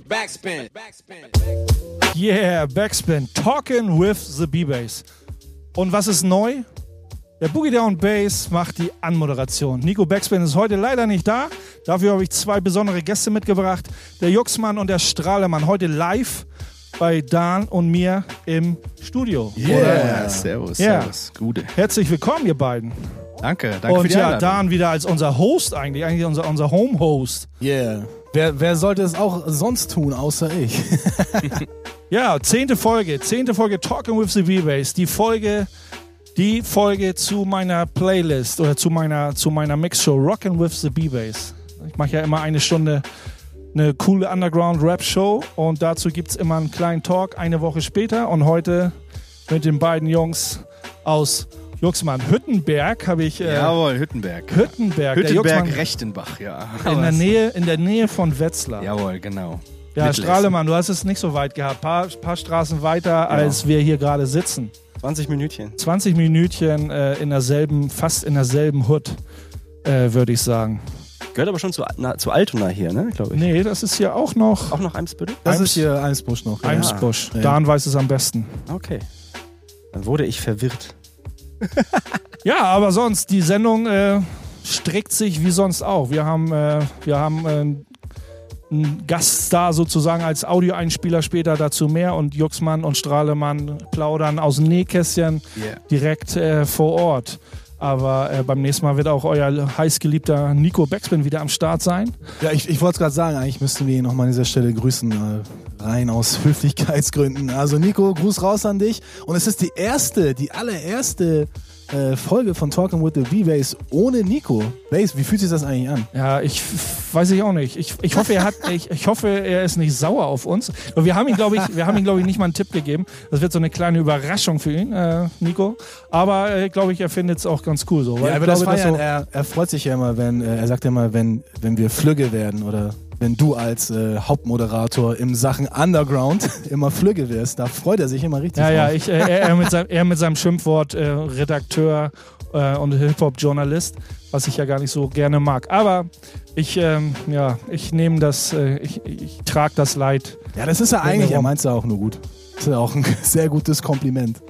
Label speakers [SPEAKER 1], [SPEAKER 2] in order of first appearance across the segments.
[SPEAKER 1] Backspin.
[SPEAKER 2] Yeah, Backspin. Talking with the B-Bass. Und was ist neu? Der Boogie Down Bass macht die Anmoderation. Nico Backspin ist heute leider nicht da. Dafür habe ich zwei besondere Gäste mitgebracht. Der Juxmann und der Strahlemann. Heute live bei Dan und mir im Studio.
[SPEAKER 3] Yeah, servus,
[SPEAKER 2] Ja.
[SPEAKER 3] servus. Gute.
[SPEAKER 2] Herzlich willkommen, ihr beiden.
[SPEAKER 3] Danke, danke für
[SPEAKER 2] und
[SPEAKER 3] die
[SPEAKER 2] ja,
[SPEAKER 3] Einladung.
[SPEAKER 2] Dan wieder als unser Host eigentlich, eigentlich unser, unser Home-Host.
[SPEAKER 4] Yeah. Wer, wer sollte es auch sonst tun, außer ich?
[SPEAKER 2] Ja, zehnte Folge, zehnte Folge Talking with the B-Bass. Die Folge, die Folge zu meiner Playlist oder zu meiner, zu meiner Mixshow Rockin' with the B-Bass. Ich mache ja immer eine Stunde eine coole Underground-Rap-Show und dazu gibt es immer einen kleinen Talk eine Woche später und heute mit den beiden Jungs aus Juxmann Hüttenberg habe ich äh,
[SPEAKER 3] Jawohl, Hüttenberg.
[SPEAKER 2] Hüttenberg, der Juxmann
[SPEAKER 3] Hüttenberg-Rechtenbach, ja.
[SPEAKER 2] in der Nähe, in der Nähe von Wetzlar.
[SPEAKER 3] Jawohl, genau.
[SPEAKER 2] Ja. Strahlemann, du hast es nicht so weit gehabt. Paar, paar Straßen weiter, als wir hier gerade sitzen.
[SPEAKER 5] 20 Minütchen.
[SPEAKER 2] 20 Minütchen äh, in derselben, fast in derselben Hut, äh, würde ich sagen.
[SPEAKER 5] Gehört aber schon zu, na, zu Altona hier, ne, glaube ich.
[SPEAKER 2] Nee, das ist hier auch noch
[SPEAKER 5] Auch noch Eimsbüttel?
[SPEAKER 4] Das
[SPEAKER 2] Eims-
[SPEAKER 4] ist hier Eimsbusch noch. ja.
[SPEAKER 2] Eimsbusch.
[SPEAKER 4] Ja.
[SPEAKER 2] Dan weiß es am besten.
[SPEAKER 5] Okay. Dann wurde ich verwirrt.
[SPEAKER 2] Ja, aber sonst, die Sendung äh, strickt sich wie sonst auch. Wir haben, äh, wir haben äh, einen Gaststar sozusagen als Audioeinspieler später dazu mehr und Juxmann und Strahlemann plaudern aus dem Nähkästchen
[SPEAKER 3] Yeah.
[SPEAKER 2] direkt äh, vor Ort. Aber äh, beim nächsten Mal wird auch euer heißgeliebter Nico Backspin wieder am Start sein.
[SPEAKER 4] Ja, ich, ich wollte es gerade sagen, eigentlich müssten wir ihn nochmal an dieser Stelle grüßen, äh, rein aus Höflichkeitsgründen. Also Nico, Gruß raus an dich. Und es ist die erste, die allererste äh, Folge von Talking with the V-Bass ohne Nico. Bass, wie fühlt sich das eigentlich an?
[SPEAKER 2] Ja, ich weiß ich auch nicht. Ich, ich hoffe, er hat, ich, ich hoffe, er ist nicht sauer auf uns. Aber wir haben ihn, glaube ich, wir haben ihm, glaube ich, nicht mal einen Tipp gegeben. Das wird so eine kleine Überraschung für ihn, äh, Nico. Aber äh, glaube ich, er findet es auch ganz cool so.
[SPEAKER 4] Ja, aber das
[SPEAKER 2] glaube,
[SPEAKER 4] feiern,
[SPEAKER 2] so,
[SPEAKER 4] er, er freut sich ja immer, wenn, äh, er sagt ja immer, wenn, wenn wir Flügge werden oder wenn du als äh, Hauptmoderator im Sachen Underground immer Flügge wirst, da freut er sich immer richtig
[SPEAKER 2] ja, ja,
[SPEAKER 4] drauf.
[SPEAKER 2] ich, äh, er, er, mit seinem, er mit seinem Schimpfwort äh, Redakteur äh, und Hip-Hop-Journalist, was ich ja gar nicht so gerne mag. Aber ich, ähm, ja, ich nehme das, äh, ich, ich trage das Leid.
[SPEAKER 4] Ja, das ist ja eigentlich, er meint es ja auch nur gut. Das ist ja auch ein sehr gutes Kompliment.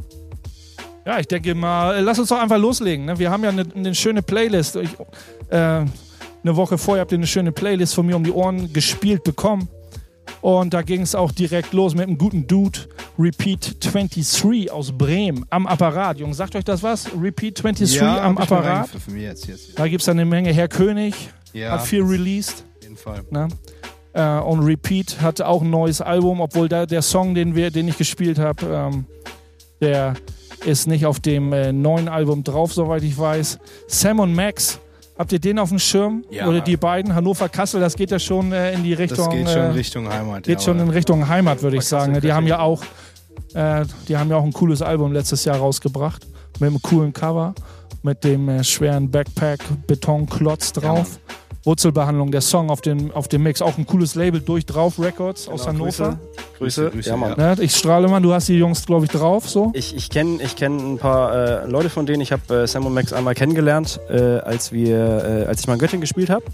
[SPEAKER 2] Ja, ich denke mal, lass uns doch einfach loslegen. Ne? Wir haben ja eine, eine schöne Playlist. Ich, äh, eine Woche vorher habt ihr eine schöne Playlist von mir um die Ohren gespielt bekommen. Und da ging es auch direkt los mit einem guten Dude, Repeat 23 aus Bremen am Apparat. Jungs, sagt euch das was? Repeat 23 am
[SPEAKER 3] hab ich mal
[SPEAKER 2] Apparat.
[SPEAKER 3] Jetzt, jetzt, jetzt.
[SPEAKER 2] Da gibt es eine Menge. Herr König
[SPEAKER 3] Ja,
[SPEAKER 2] hat viel released.
[SPEAKER 3] auf jeden Fall.
[SPEAKER 2] Ne? Äh, und Repeat hatte auch ein neues Album, obwohl da der Song, den, wir, den ich gespielt habe, ähm, der ist nicht auf dem äh, neuen Album drauf, soweit ich weiß. Sam und Max, habt ihr den auf dem Schirm?
[SPEAKER 3] Ja.
[SPEAKER 2] Oder die beiden? Hannover Kassel, das geht ja schon äh, in die Richtung.
[SPEAKER 3] Das geht schon
[SPEAKER 2] äh,
[SPEAKER 3] Richtung Heimat.
[SPEAKER 2] geht
[SPEAKER 3] ja,
[SPEAKER 2] schon in Richtung Heimat, würde ich sagen. Die haben ja auch, äh, die haben ja auch ein cooles Album letztes Jahr rausgebracht mit einem coolen Cover, mit dem äh, schweren Backpack Betonklotz drauf. Wurzelbehandlung, der Song auf dem, auf dem Mix, auch ein cooles Label durch drauf Records aus
[SPEAKER 5] Genau,
[SPEAKER 2] Hannover.
[SPEAKER 5] Grüße.
[SPEAKER 3] Grüße,
[SPEAKER 5] ja, Mann.
[SPEAKER 3] ja.
[SPEAKER 2] Ne? Ich strahle mal, du hast die Jungs, glaube ich, drauf so.
[SPEAKER 5] Ich, ich kenne ich kenn ein paar äh, Leute von denen. Ich habe äh, Sam und Max einmal kennengelernt, äh, als, wir, äh, als ich mal in Göttingen gespielt habe.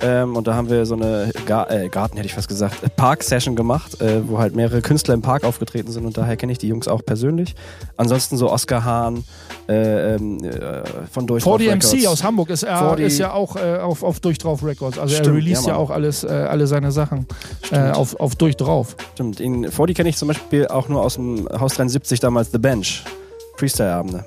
[SPEAKER 5] Ähm, und da haben wir so eine Ga äh, Garten, hätte ich fast gesagt, äh, Park-Session gemacht, äh, wo halt mehrere Künstler im Park aufgetreten sind und daher kenne ich die Jungs auch persönlich. Ansonsten so Oscar Hahn äh, ähm, äh, von Durchdrauf
[SPEAKER 2] 40 MC
[SPEAKER 5] Records.
[SPEAKER 2] aus Hamburg ist, er,
[SPEAKER 5] 40
[SPEAKER 2] ist ja auch äh, auf, auf Durchdrauf Records. Also er
[SPEAKER 5] Stimmt,
[SPEAKER 2] released ja,
[SPEAKER 5] ja,
[SPEAKER 2] auch alles, alle seine Sachen auf, auf Durchdrauf.
[SPEAKER 5] Stimmt. In, Fordy kenne ich zum Beispiel auch nur aus dem Haus 73 damals The Bench. Freestyle-Abende.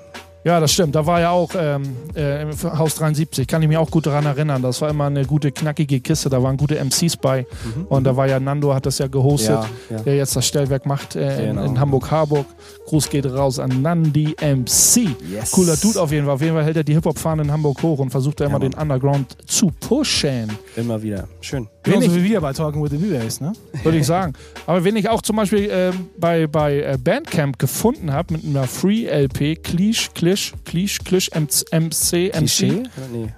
[SPEAKER 2] Ja, das stimmt. Da war ja auch ähm, äh, im Haus 73, kann ich mich auch gut daran erinnern. Das war immer eine gute, knackige Kiste. Da waren gute MCs bei. Und da war ja Nando, hat das ja gehostet,
[SPEAKER 5] Ja, ja.
[SPEAKER 2] der jetzt das Stellwerk macht äh, in,
[SPEAKER 5] Genau.
[SPEAKER 2] in Hamburg-Harburg. Gruß geht raus an Nandi MC.
[SPEAKER 5] Yes.
[SPEAKER 2] Cooler Dude auf jeden Fall. Auf jeden Fall hält er die Hip-Hop-Fahne in Hamburg hoch und versucht da immer
[SPEAKER 5] Mann.
[SPEAKER 2] den Underground zu pushen.
[SPEAKER 5] Immer wieder. Schön.
[SPEAKER 4] Genauso wie wir bei Talking with the V-Bass, ne?
[SPEAKER 2] würde ich sagen. Aber wenn ich auch zum Beispiel ähm, bei, bei äh, Bandcamp gefunden habe mit einer Free-LP, Klisch, Klisch, Klisch, Klisch, MC, MC,
[SPEAKER 5] Klischee? Nee.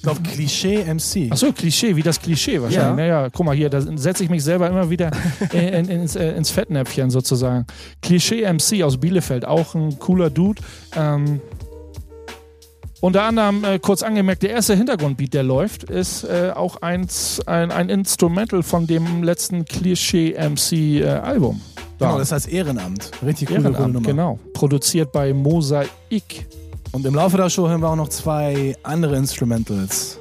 [SPEAKER 4] Ich glaube, Klischee MC.
[SPEAKER 2] Achso, Klischee, wie das Klischee wahrscheinlich.
[SPEAKER 5] Ja.
[SPEAKER 2] Naja, guck mal hier, da setze ich mich selber immer wieder in, in, ins, äh, ins Fettnäpfchen sozusagen. Klischee MC aus Bielefeld, auch ein cooler Dude. Ähm, Unter anderem, äh, kurz angemerkt, der erste Hintergrundbeat, der läuft, ist äh, auch eins, ein, ein Instrumental von dem letzten Klischee MC äh, Album.
[SPEAKER 4] Genau, das heißt Ehrenamt. Richtig coole, coole
[SPEAKER 2] Ehrenamt,
[SPEAKER 4] Nummer.
[SPEAKER 2] genau. Produziert bei Mosaik.
[SPEAKER 4] Und im Laufe der Show hören wir auch noch zwei andere Instrumentals.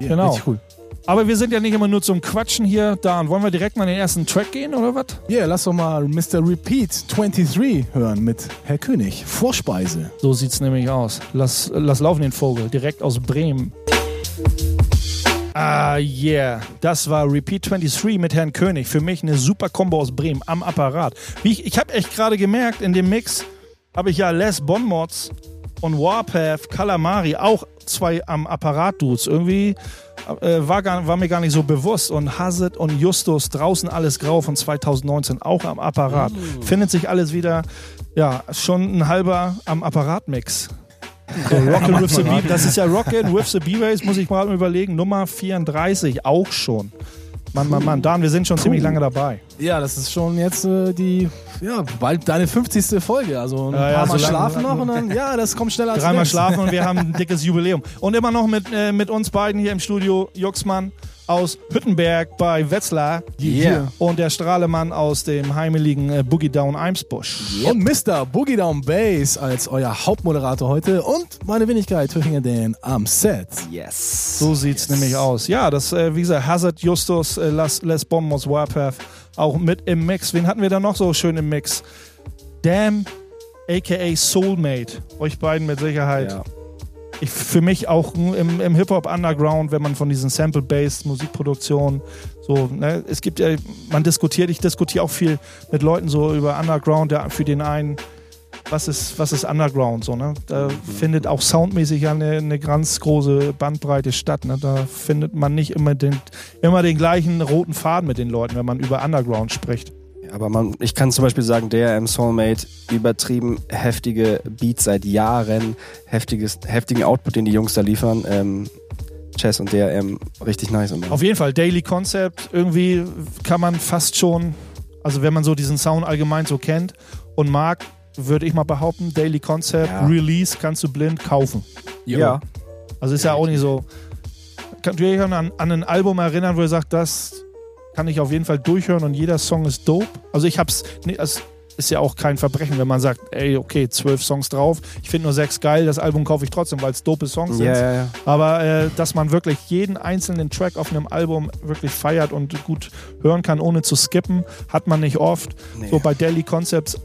[SPEAKER 4] Ja,
[SPEAKER 2] Genau.
[SPEAKER 4] Richtig cool.
[SPEAKER 2] Aber wir sind ja nicht immer nur zum Quatschen hier. Da wollen wir direkt mal in den ersten Track gehen, oder was?
[SPEAKER 4] Ja, yeah, lass doch mal Mr. Repeat 23 hören mit Herr König. Vorspeise.
[SPEAKER 2] So sieht's nämlich aus. Lass, lass laufen den Vogel, direkt aus Bremen. Ah, yeah. Das war Repeat 23 mit Herrn König. Für mich eine super Kombo aus Bremen am Apparat. Ich ich habe echt gerade gemerkt, in dem Mix habe ich ja Les Bonmods und Warpath, Calamari, auch zwei am Apparat-Dudes. Irgendwie äh, war, gar, war mir gar nicht so bewusst. Und Hazard und Justus, draußen alles grau von 2019, auch am Apparat. Findet sich alles wieder, ja, schon ein halber am Apparat-Mix. So, Rockin' with the Beat, das ist ja Rockin' with the B-Bass, muss ich mal überlegen, Nummer 34, auch schon. Mann, Mann, Mann, Dan, wir sind schon ziemlich lange dabei.
[SPEAKER 4] Ja, das ist schon jetzt äh, die, ja, bald deine 50. Folge. Also ein
[SPEAKER 2] Ja,
[SPEAKER 4] paar
[SPEAKER 2] ja,
[SPEAKER 4] Mal
[SPEAKER 2] so
[SPEAKER 4] schlafen noch und dann, ja, das kommt schneller als
[SPEAKER 2] Dreimal schlafen und wir haben ein dickes Jubiläum. Und immer noch mit, äh, mit uns beiden hier im Studio, Juxmann aus Hüttenberg bei Wetzlar
[SPEAKER 3] Yeah.
[SPEAKER 2] und der Strahlemann aus dem heimeligen äh, Boogie Down Eimsbusch.
[SPEAKER 4] Und Mr. Boogie Down Bass als euer Hauptmoderator heute und meine Wenigkeit, Töchinger Dan am Set.
[SPEAKER 3] Yes.
[SPEAKER 2] So sieht's nämlich aus. Ja, das, äh, wie gesagt, Hazard, Justus, äh, Les, Les Bombos, Warpath, auch mit im Mix. Wen hatten wir da noch so schön im Mix? Damn, aka Soulmate. Euch beiden mit Sicherheit.
[SPEAKER 5] Ja.
[SPEAKER 2] Ich, für mich auch im, im Hip-Hop-Underground, wenn man von diesen Sample-Based Musikproduktionen so, ne, es gibt ja, man diskutiert, ich diskutiere auch viel mit Leuten so über Underground, der für den einen, was ist, was ist Underground so, ne? Da findet auch soundmäßig ja eine, eine ganz große Bandbreite statt, ne? Da findet man nicht immer den, immer den gleichen roten Faden mit den Leuten, wenn man über Underground spricht.
[SPEAKER 5] Aber man, ich kann zum Beispiel sagen, DRM Soulmate, übertrieben heftige Beats seit Jahren, heftiges, heftigen Output, den die Jungs da liefern. Ähm, Chess und DRM, richtig nice. Und
[SPEAKER 2] Auf jeden Fall, Daily Concept, irgendwie kann man fast schon, also wenn man so diesen Sound allgemein so kennt und mag, würde ich mal behaupten, Daily Concept,
[SPEAKER 5] Ja.
[SPEAKER 2] Release kannst du blind kaufen.
[SPEAKER 5] ja,
[SPEAKER 2] Also ist ja auch nicht so. Könnt ihr euch an, an ein Album erinnern, wo ihr sagt, das kann ich auf jeden Fall durchhören und jeder Song ist dope? Also ich hab's, nee, es ist ja auch kein Verbrechen, wenn man sagt, ey, okay, zwölf Songs drauf, ich finde nur sechs geil, das Album kaufe ich trotzdem, weil es dope Songs sind.
[SPEAKER 5] ja, ja, ja.
[SPEAKER 2] Aber äh, dass man wirklich jeden einzelnen Track auf einem Album wirklich feiert und gut hören kann, ohne zu skippen, hat man nicht oft.
[SPEAKER 5] Nee.
[SPEAKER 2] So bei Daily Concepts,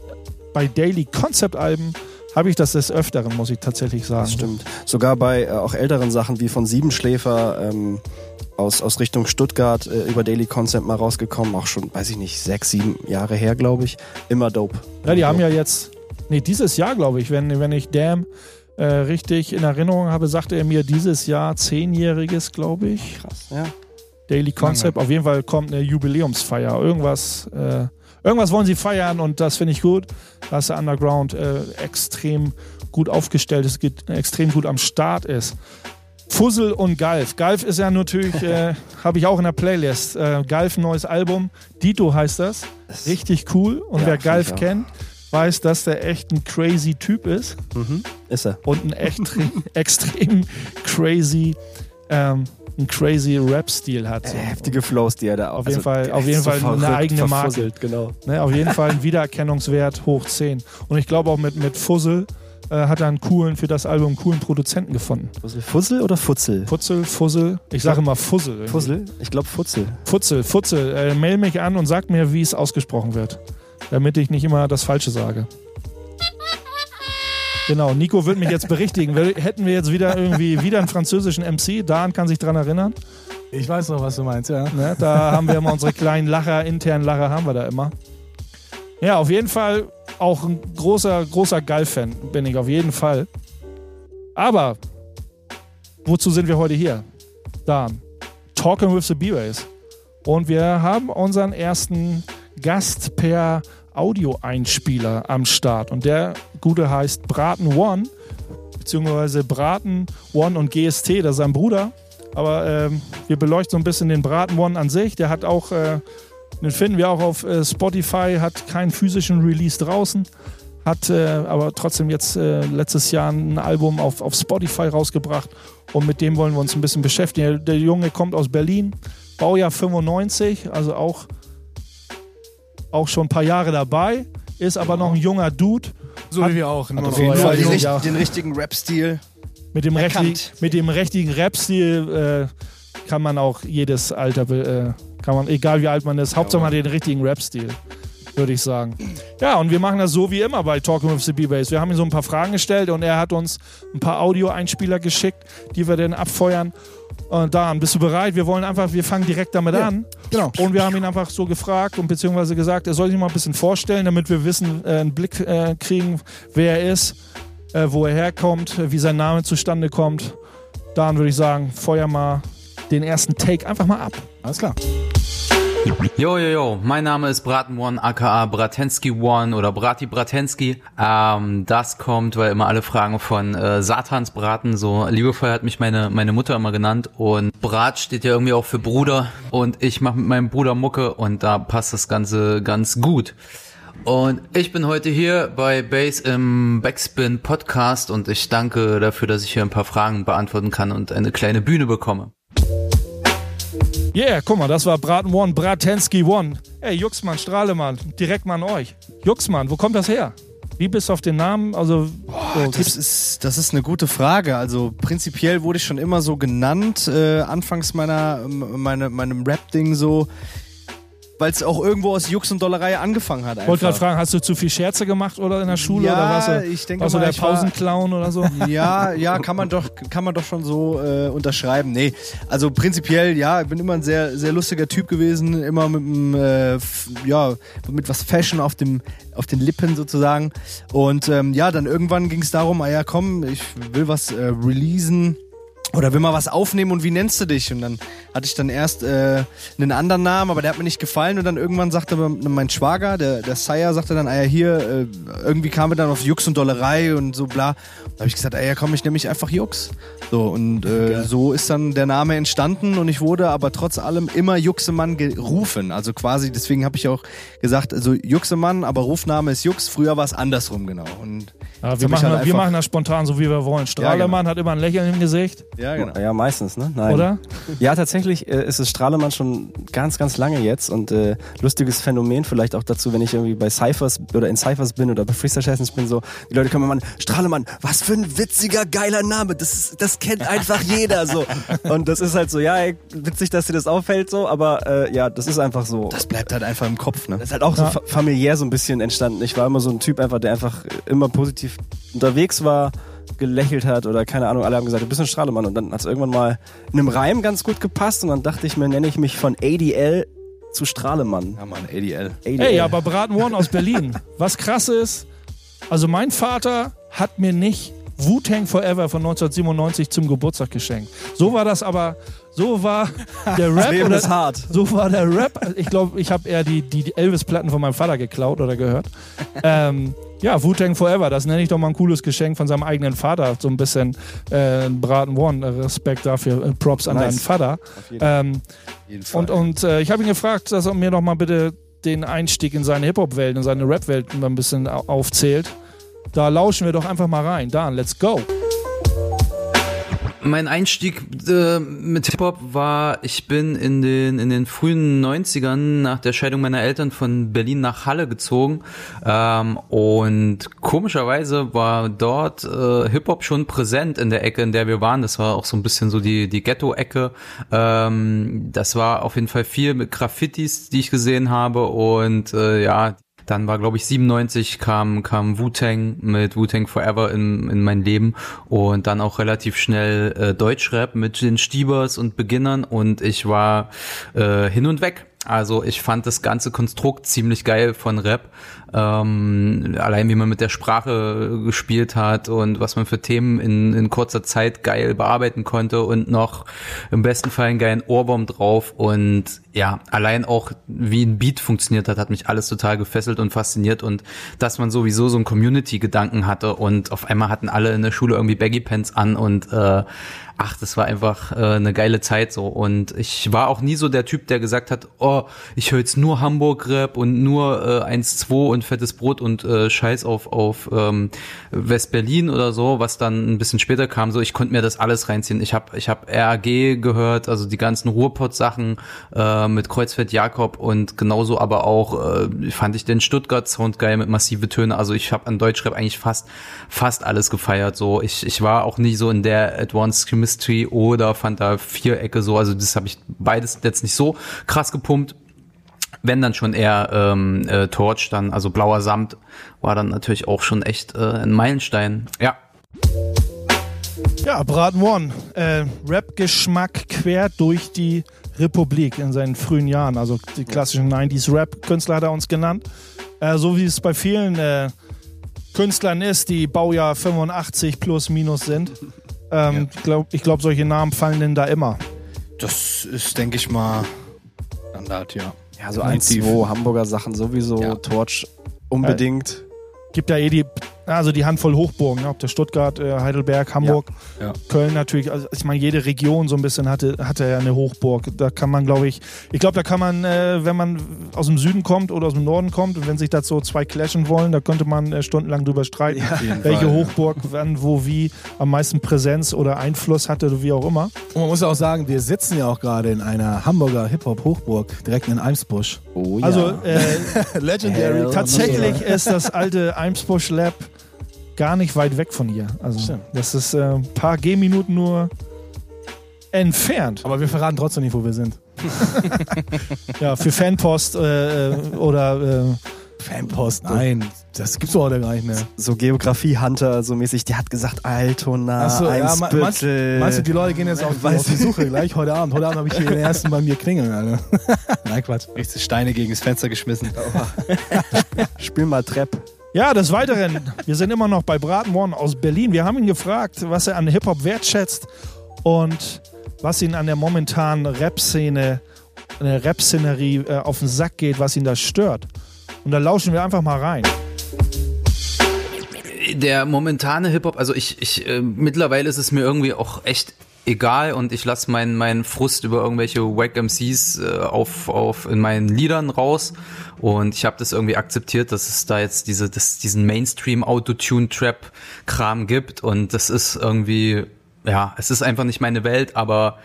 [SPEAKER 2] bei Daily Concept Alben habe ich das des Öfteren, muss ich tatsächlich sagen.
[SPEAKER 5] Das stimmt. Sogar bei äh, auch älteren Sachen wie von Siebenschläfer ähm, aus, aus Richtung Stuttgart äh, über Daily Concept mal rausgekommen, auch schon, weiß ich nicht, sechs, sieben Jahre her, glaube ich. Immer dope.
[SPEAKER 2] Ja, die haben ja jetzt, nee, dieses Jahr, glaube ich, wenn, wenn ich Damn äh, richtig in Erinnerung habe, sagte er mir dieses Jahr zehnjähriges, glaube ich.
[SPEAKER 5] Krass, ja.
[SPEAKER 2] Daily Concept. Auf jeden Fall kommt eine Jubiläumsfeier. Irgendwas, äh, irgendwas wollen sie feiern und das finde ich gut, dass der Underground äh, extrem gut aufgestellt ist, geht, extrem gut am Start ist. Fussel und Galf. Galf ist ja natürlich, äh, habe ich auch in der Playlist. Äh, Galf, neues Album. Dito heißt das. Richtig cool. Und
[SPEAKER 5] Ja,
[SPEAKER 2] wer Galf kennt, weiß, dass der echt ein crazy Typ ist
[SPEAKER 5] Mhm. Ist er.
[SPEAKER 2] und ein echt extrem crazy, ähm, ein crazy Rap-Stil hat. So.
[SPEAKER 5] Heftige Flows, die er da
[SPEAKER 2] Auf jeden Fall- auf jeden Fall eine eigene Marke.
[SPEAKER 5] Genau.
[SPEAKER 2] Ne, auf jeden Fall ein Wiedererkennungswert hoch 10. Und ich glaube auch mit, mit Fussel äh, hat er einen coolen, für das Album einen coolen Produzenten gefunden.
[SPEAKER 5] Fussel, Fussel oder Futzel?
[SPEAKER 2] Futzel, Fussel, ich sage immer Fussel. irgendwie.
[SPEAKER 5] Fussel? Ich glaube Futzel.
[SPEAKER 2] Futzel, Futzel, äh, mail mich an und sag mir, wie es ausgesprochen wird. Damit ich nicht immer das Falsche sage. Genau, Nico wird mich jetzt berichtigen. Hätten wir jetzt wieder irgendwie wieder einen französischen MC, Dan kann sich dran erinnern.
[SPEAKER 4] Ich weiß noch, was du meinst, ja.
[SPEAKER 2] Ne? Da haben wir immer unsere kleinen Lacher, internen Lacher haben wir da immer. Ja, auf jeden Fall auch ein großer, großer Gall-Fan bin ich auf jeden Fall. Aber wozu sind wir heute hier? Dan, Talking with the B-Bass. Und wir haben unseren ersten Gast per Audioeinspieler am Start. Und der Gute heißt Braten One, beziehungsweise Braten One und GST, das ist sein Bruder. Aber ähm, wir beleuchten so ein bisschen den Braten One an sich. Der hat auch, äh, den finden wir auch auf äh, Spotify, hat keinen physischen Release draußen. hat äh, aber trotzdem jetzt äh, letztes Jahr ein Album auf, auf Spotify rausgebracht und mit dem wollen wir uns ein bisschen beschäftigen. Der, der Junge kommt aus Berlin, Baujahr 95, also auch, auch schon ein paar Jahre dabei, ist aber noch ein junger Dude.
[SPEAKER 4] So
[SPEAKER 2] Hat-
[SPEAKER 4] wie wir auch.
[SPEAKER 2] Auf
[SPEAKER 4] noch
[SPEAKER 2] jeden
[SPEAKER 4] ein
[SPEAKER 2] Fall
[SPEAKER 4] jung.
[SPEAKER 2] richt-.
[SPEAKER 3] Den richtigen Rap-Stil.
[SPEAKER 2] Mit dem,
[SPEAKER 3] Erkannt.
[SPEAKER 2] mit dem richtigen Rap-Stil äh, kann man auch jedes Alter, be- äh, kann man, egal wie alt man ist, Hauptsache man hat den richtigen Rap-Stil, würde ich sagen. Ja, und wir machen das so wie immer bei Talking with the B-Bass. Wir haben ihm so ein paar Fragen gestellt und er hat uns ein paar Audio-Einspieler geschickt, die wir dann abfeuern. Und Dan, bist du bereit? Wir wollen einfach, wir fangen direkt damit
[SPEAKER 4] Ja.
[SPEAKER 2] an.
[SPEAKER 4] Genau.
[SPEAKER 2] Und wir haben ihn einfach so gefragt und beziehungsweise gesagt, er soll sich mal ein bisschen vorstellen, damit wir wissen, äh, einen Blick äh, kriegen, wer er ist, äh, wo er herkommt, wie sein Name zustande kommt. Dann würde ich sagen, feuer mal den ersten Take einfach mal ab.
[SPEAKER 4] Alles klar.
[SPEAKER 1] Jo, jo, jo, mein Name ist Braten One, aka Bratensky One oder Brati Bratensky. Ähm, das kommt, weil immer alle fragen von äh, Satans Braten, so liebevoll hat mich meine, meine Mutter immer genannt. Und Brat steht ja irgendwie auch für Bruder und ich mache mit meinem Bruder Mucke und da passt das Ganze ganz gut. Und ich bin heute hier bei Base im Backspin Podcast und ich danke dafür, dass ich hier ein paar Fragen beantworten kann und eine kleine Bühne bekomme.
[SPEAKER 2] Yeah, guck mal, das war Braten One, Bratensky One. Ey, Juxmann, Strahlemann, direkt mal an euch. Juxmann, wo kommt das her? Wie bist du auf den Namen? Also, so,
[SPEAKER 3] Das ist, das ist eine gute Frage. Also prinzipiell wurde ich schon immer so genannt, äh, anfangs meiner, meine, meinem Rap-Ding so, weil es auch irgendwo aus Jux und Dollerei angefangen hat.
[SPEAKER 2] Ich wollte gerade fragen, hast du zu viel Scherze gemacht oder in der Schule
[SPEAKER 3] Ja,
[SPEAKER 2] oder warst du,
[SPEAKER 3] ich denke
[SPEAKER 2] warst du
[SPEAKER 3] mal,
[SPEAKER 2] der
[SPEAKER 3] ich war-
[SPEAKER 2] Pausenclown oder so?
[SPEAKER 3] Ja, ja, kann man doch, kann man doch schon so äh, unterschreiben. Nee, also prinzipiell, ja, ich bin immer ein sehr, sehr lustiger Typ gewesen, immer mit dem, äh, ja, mit was Fashion auf dem, auf den Lippen sozusagen. Und ähm, ja, dann irgendwann ging es darum, ah ja, komm, ich will was äh, releasen. Oder will mal was aufnehmen und wie nennst du dich? Und dann hatte ich dann erst äh, einen anderen Namen, aber der hat mir nicht gefallen. Und dann irgendwann sagte mein Schwager, der, der Sire, sagte dann, ah ja, hier, äh, irgendwie kamen wir dann auf Jux und Dollerei und so bla. Da habe ich gesagt, ah ja, komm, ich nenne mich einfach Jux. So, und äh, so ist dann der Name entstanden und ich wurde aber trotz allem immer Juxemann gerufen. Also quasi, deswegen habe ich auch gesagt, also Juxemann, aber Rufname ist Jux. Früher war es andersrum, genau. Und
[SPEAKER 2] Ja, wir, machen,
[SPEAKER 3] halt
[SPEAKER 2] wir machen das spontan, so wie wir wollen. Strahlemann hat immer ein Lächeln im Gesicht,
[SPEAKER 3] Ja, genau.
[SPEAKER 5] Ja, meistens, ne? Nein.
[SPEAKER 2] oder?
[SPEAKER 5] Ja, tatsächlich äh, ist es Strahlemann schon ganz, ganz lange jetzt und äh, lustiges Phänomen vielleicht auch dazu, wenn ich irgendwie bei Cyphers oder in Cyphers bin oder bei Freestyle Sessions bin, so, die Leute kommen immer an, Strahlemann, was für ein witziger, geiler Name, das, das kennt einfach jeder, so. Und das ist halt so, ja, ey, witzig, dass dir das auffällt, so, aber äh, ja, das ist einfach so.
[SPEAKER 3] Das bleibt halt einfach im Kopf, ne?
[SPEAKER 5] Das ist halt auch so
[SPEAKER 2] Ja.
[SPEAKER 5] fa familiär so ein bisschen entstanden. Ich war immer so ein Typ einfach, der einfach immer positiv unterwegs war, gelächelt hat oder keine Ahnung, alle haben gesagt, du bist ein Strahlemann. Und dann hat es irgendwann mal in einem Reim ganz gut gepasst und dann dachte ich mir, nenne ich mich von ADL zu Strahlemann.
[SPEAKER 3] Ja, Mann, ADL.
[SPEAKER 5] ADL.
[SPEAKER 2] Ey, aber Braten One aus Berlin. Was krass ist, also mein Vater hat mir nicht Wu-Tang Forever von 1997 zum Geburtstag geschenkt. So war das aber, so war der Rap.
[SPEAKER 5] Leben
[SPEAKER 2] oder,
[SPEAKER 5] ist hart.
[SPEAKER 2] So war der Rap. Ich glaube, ich habe eher die, die Elvis-Platten von meinem Vater geklaut oder gehört. ähm, ja, Wu-Tang Forever, das nenne ich doch mal ein cooles Geschenk von seinem eigenen Vater. So ein bisschen äh, Braten One, äh, Respekt dafür, äh, Props an
[SPEAKER 5] Nice.
[SPEAKER 2] deinen Vater.
[SPEAKER 5] Auf jeden.
[SPEAKER 2] Ähm,
[SPEAKER 3] jeden Fall.
[SPEAKER 2] und, und äh, ich habe ihn gefragt, dass er mir doch mal bitte den Einstieg in seine Hip-Hop-Welt, in seine Rap-Welt mal ein bisschen au- aufzählt. Da lauschen wir doch einfach mal rein. Dan, let's go.
[SPEAKER 1] Mein Einstieg äh, mit Hip-Hop war, ich bin in den, in den frühen 90ern nach der Scheidung meiner Eltern von Berlin nach Halle gezogen. Ähm, und komischerweise war dort äh, Hip-Hop schon präsent in der Ecke, in der wir waren. Das war auch so ein bisschen so die, die Ghetto-Ecke. Ähm, das war auf jeden Fall viel mit Graffitis, die ich gesehen habe. Und äh, ja, dann war, glaube ich, 97 kam, kam Wu-Tang mit Wu-Tang Forever in, in mein Leben und dann auch relativ schnell äh, Deutschrap mit den Stiebers und Beginnern und ich war äh, hin und weg. Also ich fand das ganze Konstrukt ziemlich geil von Rap. Ähm, allein wie man mit der Sprache gespielt hat und was man für Themen in, in kurzer Zeit geil bearbeiten konnte und noch im besten Fall einen geilen Ohrwurm drauf. Und ja, allein auch wie ein Beat funktioniert hat, hat mich alles total gefesselt und fasziniert und dass man sowieso so einen Community-Gedanken hatte und auf einmal hatten alle in der Schule irgendwie Baggy Pants an und äh, ach, das war einfach äh, eine geile Zeit so. Und ich war auch nie so der Typ, der gesagt hat, oh, ich höre jetzt nur Hamburg-Rap und nur äh, 1-2 und fettes Brot und äh, Scheiß auf, auf ähm, West-Berlin oder so, was dann ein bisschen später kam. So, ich konnte mir das alles reinziehen. Ich habe ich hab RAG gehört, also die ganzen Ruhrpott-Sachen äh, mit Kreuzfeld Jakob und genauso aber auch äh, fand ich den Stuttgart-Sound geil mit massive Töne. Also ich habe an Deutschrap eigentlich fast fast alles gefeiert. So, ich, ich war auch nie so in der Advanced Mystery oder Fanta Vierecke so. Also das habe ich beides jetzt nicht so krass gepumpt. Wenn dann schon eher ähm, äh, Torch, dann also blauer Samt war dann natürlich auch schon echt äh, ein Meilenstein. Ja.
[SPEAKER 2] Ja, Braten One. Äh, Rap-Geschmack quer durch die Republik in seinen frühen Jahren. Also die klassischen 90s Rap-Künstler hat er uns genannt. Äh, so wie es bei vielen äh, Künstlern ist, die Baujahr 85 plus minus sind. Ähm, Ich glaube, ich glaub, solche Namen fallen denn da immer.
[SPEAKER 3] Das ist, denke ich mal, Standard, ja.
[SPEAKER 5] Ja, so ein, zwei Hamburger Sachen sowieso,
[SPEAKER 3] Ja.
[SPEAKER 5] Torch unbedingt.
[SPEAKER 2] Gibt ja eh die, also die Handvoll Hochburgen, ne? ob der Stuttgart, äh, Heidelberg, Hamburg,
[SPEAKER 3] Ja.
[SPEAKER 2] Köln natürlich. Also ich meine, jede Region so ein bisschen hatte, hatte ja eine Hochburg. Da kann man, glaube ich, ich glaube, da kann man, äh, wenn man aus dem Süden kommt oder aus dem Norden kommt und wenn sich dazu zwei clashen wollen, da könnte man äh, stundenlang drüber streiten,
[SPEAKER 3] jeden
[SPEAKER 2] welche
[SPEAKER 3] Fall, ja.
[SPEAKER 2] Hochburg wann, wo, wie am meisten Präsenz oder Einfluss hatte, oder wie auch immer.
[SPEAKER 4] Und man muss ja auch sagen, wir sitzen ja auch gerade in einer Hamburger Hip-Hop-Hochburg, direkt in Eimsbusch.
[SPEAKER 5] Oh ja.
[SPEAKER 2] Also äh,
[SPEAKER 4] Legendary.
[SPEAKER 5] Hell
[SPEAKER 2] tatsächlich ist das alte Eimsbusch Lab gar nicht weit weg von hier. Also
[SPEAKER 4] Stimmt.
[SPEAKER 2] das ist äh, ein paar Gehminuten nur entfernt.
[SPEAKER 4] Aber wir verraten trotzdem nicht, wo wir sind.
[SPEAKER 2] Ja, für Fanpost äh, äh, oder äh,
[SPEAKER 4] Fanpost, nein, das gibt's doch heute gar nicht mehr.
[SPEAKER 5] so Geografie-Hunter, so mäßig, der hat gesagt Altona,
[SPEAKER 4] Ach so, ja, meinst,
[SPEAKER 5] Eimsbüttel.
[SPEAKER 4] meinst du, die Leute gehen jetzt auf, auf die Suche gleich heute Abend? Heute Abend habe ich hier den ersten bei mir klingeln, Alter. Nein, Quatsch.
[SPEAKER 3] Richtig Steine gegen das Fenster geschmissen.
[SPEAKER 5] Spiel mal Trepp.
[SPEAKER 2] Ja, des Weiteren, wir sind immer noch bei Braten One aus Berlin. Wir haben ihn gefragt, was er an Hip-Hop wertschätzt und was ihn an der momentanen Rap-Szene, der Rap-Szenerie äh, auf den Sack geht, was ihn da stört. Und da lauschen wir einfach mal rein.
[SPEAKER 1] Der momentane Hip-Hop, also ich, ich äh, mittlerweile ist es mir irgendwie auch echt egal und ich lasse meinen meinen Frust über irgendwelche Wack MCs äh, auf, auf in meinen Liedern raus. Und ich habe das irgendwie akzeptiert, dass es da jetzt diese das, diesen Mainstream Autotune Trap Kram gibt. Und das ist irgendwie ja, es ist einfach nicht meine Welt, aber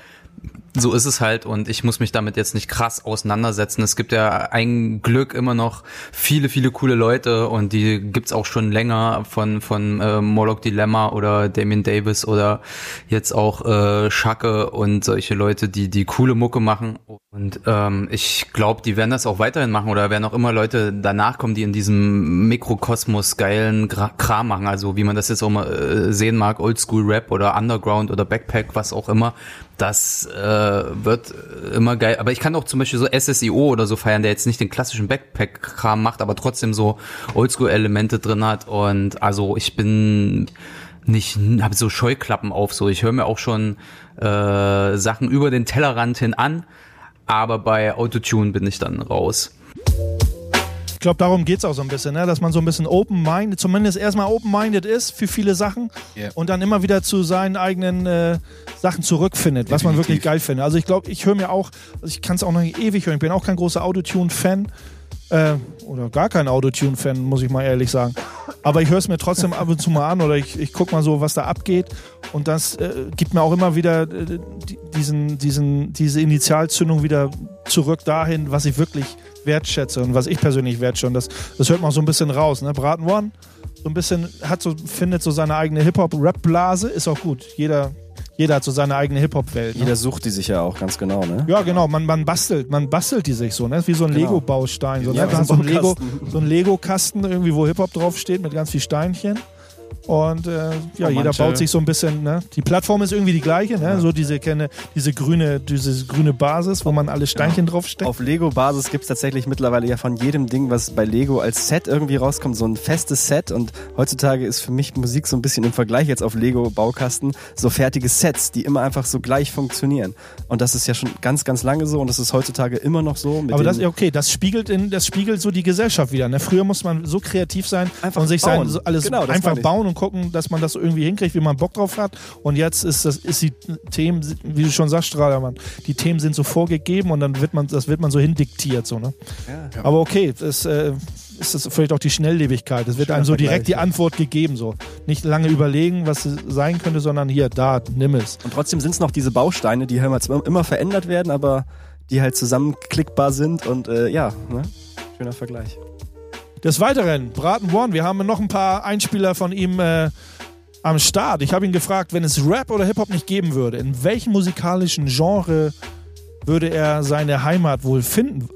[SPEAKER 1] so ist es halt und ich muss mich damit jetzt nicht krass auseinandersetzen. Es gibt ja ein Glück immer noch viele, viele coole Leute und die gibt's auch schon länger von von äh, Moloch Dilemma oder Damien Davis oder jetzt auch äh, Schacke und solche Leute, die die coole Mucke machen. Und ähm, ich glaube, die werden das auch weiterhin machen oder werden auch immer Leute danach kommen, die in diesem Mikrokosmos geilen Gra Kram machen. Also wie man das jetzt auch mal äh, sehen mag, Oldschool Rap oder Underground oder Backpack, was auch immer. Das äh, wird immer geil. Aber ich kann auch zum Beispiel so SSIO oder so feiern, der jetzt nicht den klassischen Backpack-Kram macht, aber trotzdem so Oldschool-Elemente drin hat. Und also ich bin nicht, habe so Scheuklappen auf. So, ich höre mir auch schon äh, Sachen über den Tellerrand hin an, aber bei Autotune bin ich dann raus.
[SPEAKER 2] Ich glaube, darum geht es auch so ein bisschen, ne? dass man so ein bisschen open-minded, zumindest erstmal open-minded ist für viele Sachen
[SPEAKER 3] Ja.
[SPEAKER 2] und dann immer wieder zu seinen eigenen äh, Sachen zurückfindet, was man
[SPEAKER 3] Definitiv.
[SPEAKER 2] wirklich geil findet. Also ich glaube, ich höre mir auch, also ich kann es auch noch nicht ewig hören, ich bin auch kein großer Autotune-Fan äh, oder gar kein Autotune-Fan, muss ich mal ehrlich sagen. Aber ich höre es mir trotzdem ab und zu mal an oder ich, ich gucke mal so, was da abgeht und das äh, gibt mir auch immer wieder äh, die- diesen, diesen, diese Initialzündung wieder zurück dahin, was ich wirklich wertschätze und was ich persönlich wertschätze. Und das, das hört man auch so ein bisschen raus. Ne? Braten One, so ein bisschen, hat so, findet so seine eigene Hip-Hop-Rap-Blase, ist auch gut. Jeder, jeder hat so seine eigene Hip-Hop-Welt. Ne?
[SPEAKER 5] Jeder sucht die sich ja auch ganz genau, ne?
[SPEAKER 2] Ja, genau, man, man bastelt, man bastelt die sich so, ne? Wie so ein
[SPEAKER 5] Genau.
[SPEAKER 2] Lego-Baustein. So, ne?
[SPEAKER 5] Ja,
[SPEAKER 2] so ein Lego, so ein Lego-Kasten irgendwie, wo Hip-Hop draufsteht mit ganz viel Steinchen. Und äh, ja,
[SPEAKER 3] Und
[SPEAKER 2] jeder baut sich so ein bisschen, ne? Die Plattform ist irgendwie die gleiche, ne? So diese kenne, diese grüne, diese grüne Basis, wo man alle Steinchen draufsteckt.
[SPEAKER 5] Auf Lego-Basis gibt es tatsächlich mittlerweile ja von jedem Ding, was bei Lego als Set irgendwie rauskommt, so ein festes Set. Und heutzutage ist für mich Musik so ein bisschen im Vergleich jetzt auf Lego-Baukasten so fertige Sets, die immer einfach so gleich funktionieren. Und das ist ja schon ganz, ganz lange so und das ist heutzutage immer noch so.
[SPEAKER 2] Aber das, ja, okay, das spiegelt in, das spiegelt so die Gesellschaft wieder. Ne? Früher muss man so kreativ sein
[SPEAKER 5] Einfach
[SPEAKER 2] und sich
[SPEAKER 5] bauen.
[SPEAKER 2] sein, so alles
[SPEAKER 5] Genau,
[SPEAKER 2] einfach
[SPEAKER 5] ich.
[SPEAKER 2] Bauen und gucken, dass man das irgendwie hinkriegt, wie man Bock drauf hat. Und jetzt ist das, ist die Themen, wie du schon sagst, Strahlermann, die Themen sind so vorgegeben und dann wird man, das wird man so hindiktiert, so, ne?
[SPEAKER 5] Ja.
[SPEAKER 2] Aber okay, das äh, ist das vielleicht auch die Schnelllebigkeit. Es wird
[SPEAKER 5] Schöner
[SPEAKER 2] einem so direkt die. Antwort gegeben, so. Nicht lange überlegen, was es sein könnte, sondern hier, da, nimm es.
[SPEAKER 5] Und trotzdem sind es noch diese Bausteine, die halt immer verändert werden, aber die halt zusammenklickbar sind und äh, ja, ne? schöner Vergleich.
[SPEAKER 2] Des Weiteren, Braten One, wir haben noch ein paar Einspieler von ihm äh, am Start. Ich habe ihn gefragt, wenn es Rap oder Hip-Hop nicht geben würde, in welchem musikalischen Genre würde er seine Heimat wohl finden?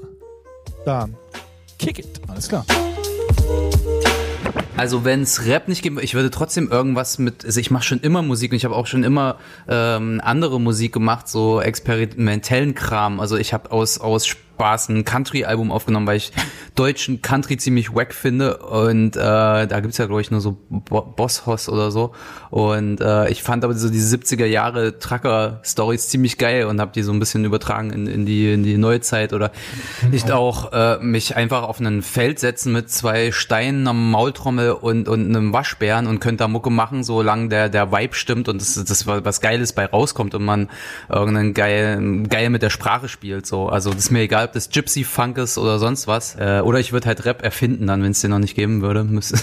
[SPEAKER 2] Dan, kick it.
[SPEAKER 4] Alles klar.
[SPEAKER 1] Also wenn es Rap nicht gibt, ich würde trotzdem irgendwas mit, also ich mache schon immer Musik und ich habe auch schon immer ähm, andere Musik gemacht, so experimentellen Kram. Also ich habe aus aus Spaß ein Country-Album aufgenommen, weil ich deutschen Country ziemlich wack finde und äh, da gibt's ja glaube ich nur so Bo Boss Hoss oder so und äh, ich fand aber so die 70er Jahre Trucker-Stories ziemlich geil und habe die so ein bisschen übertragen in, in die in die Neuzeit oder nicht auch äh, mich einfach auf ein Feld setzen mit zwei Steinen am Maultrommel und, und einem Waschbären und könnte da Mucke machen, solange der, der Vibe stimmt und das, das was Geiles bei rauskommt und man irgendeinen geil, geil mit der Sprache spielt. So. Also das ist mir egal, ob das Gypsy Funk ist oder sonst was. Äh, oder ich würde halt Rap erfinden dann, wenn es den noch nicht geben würde. Müsste.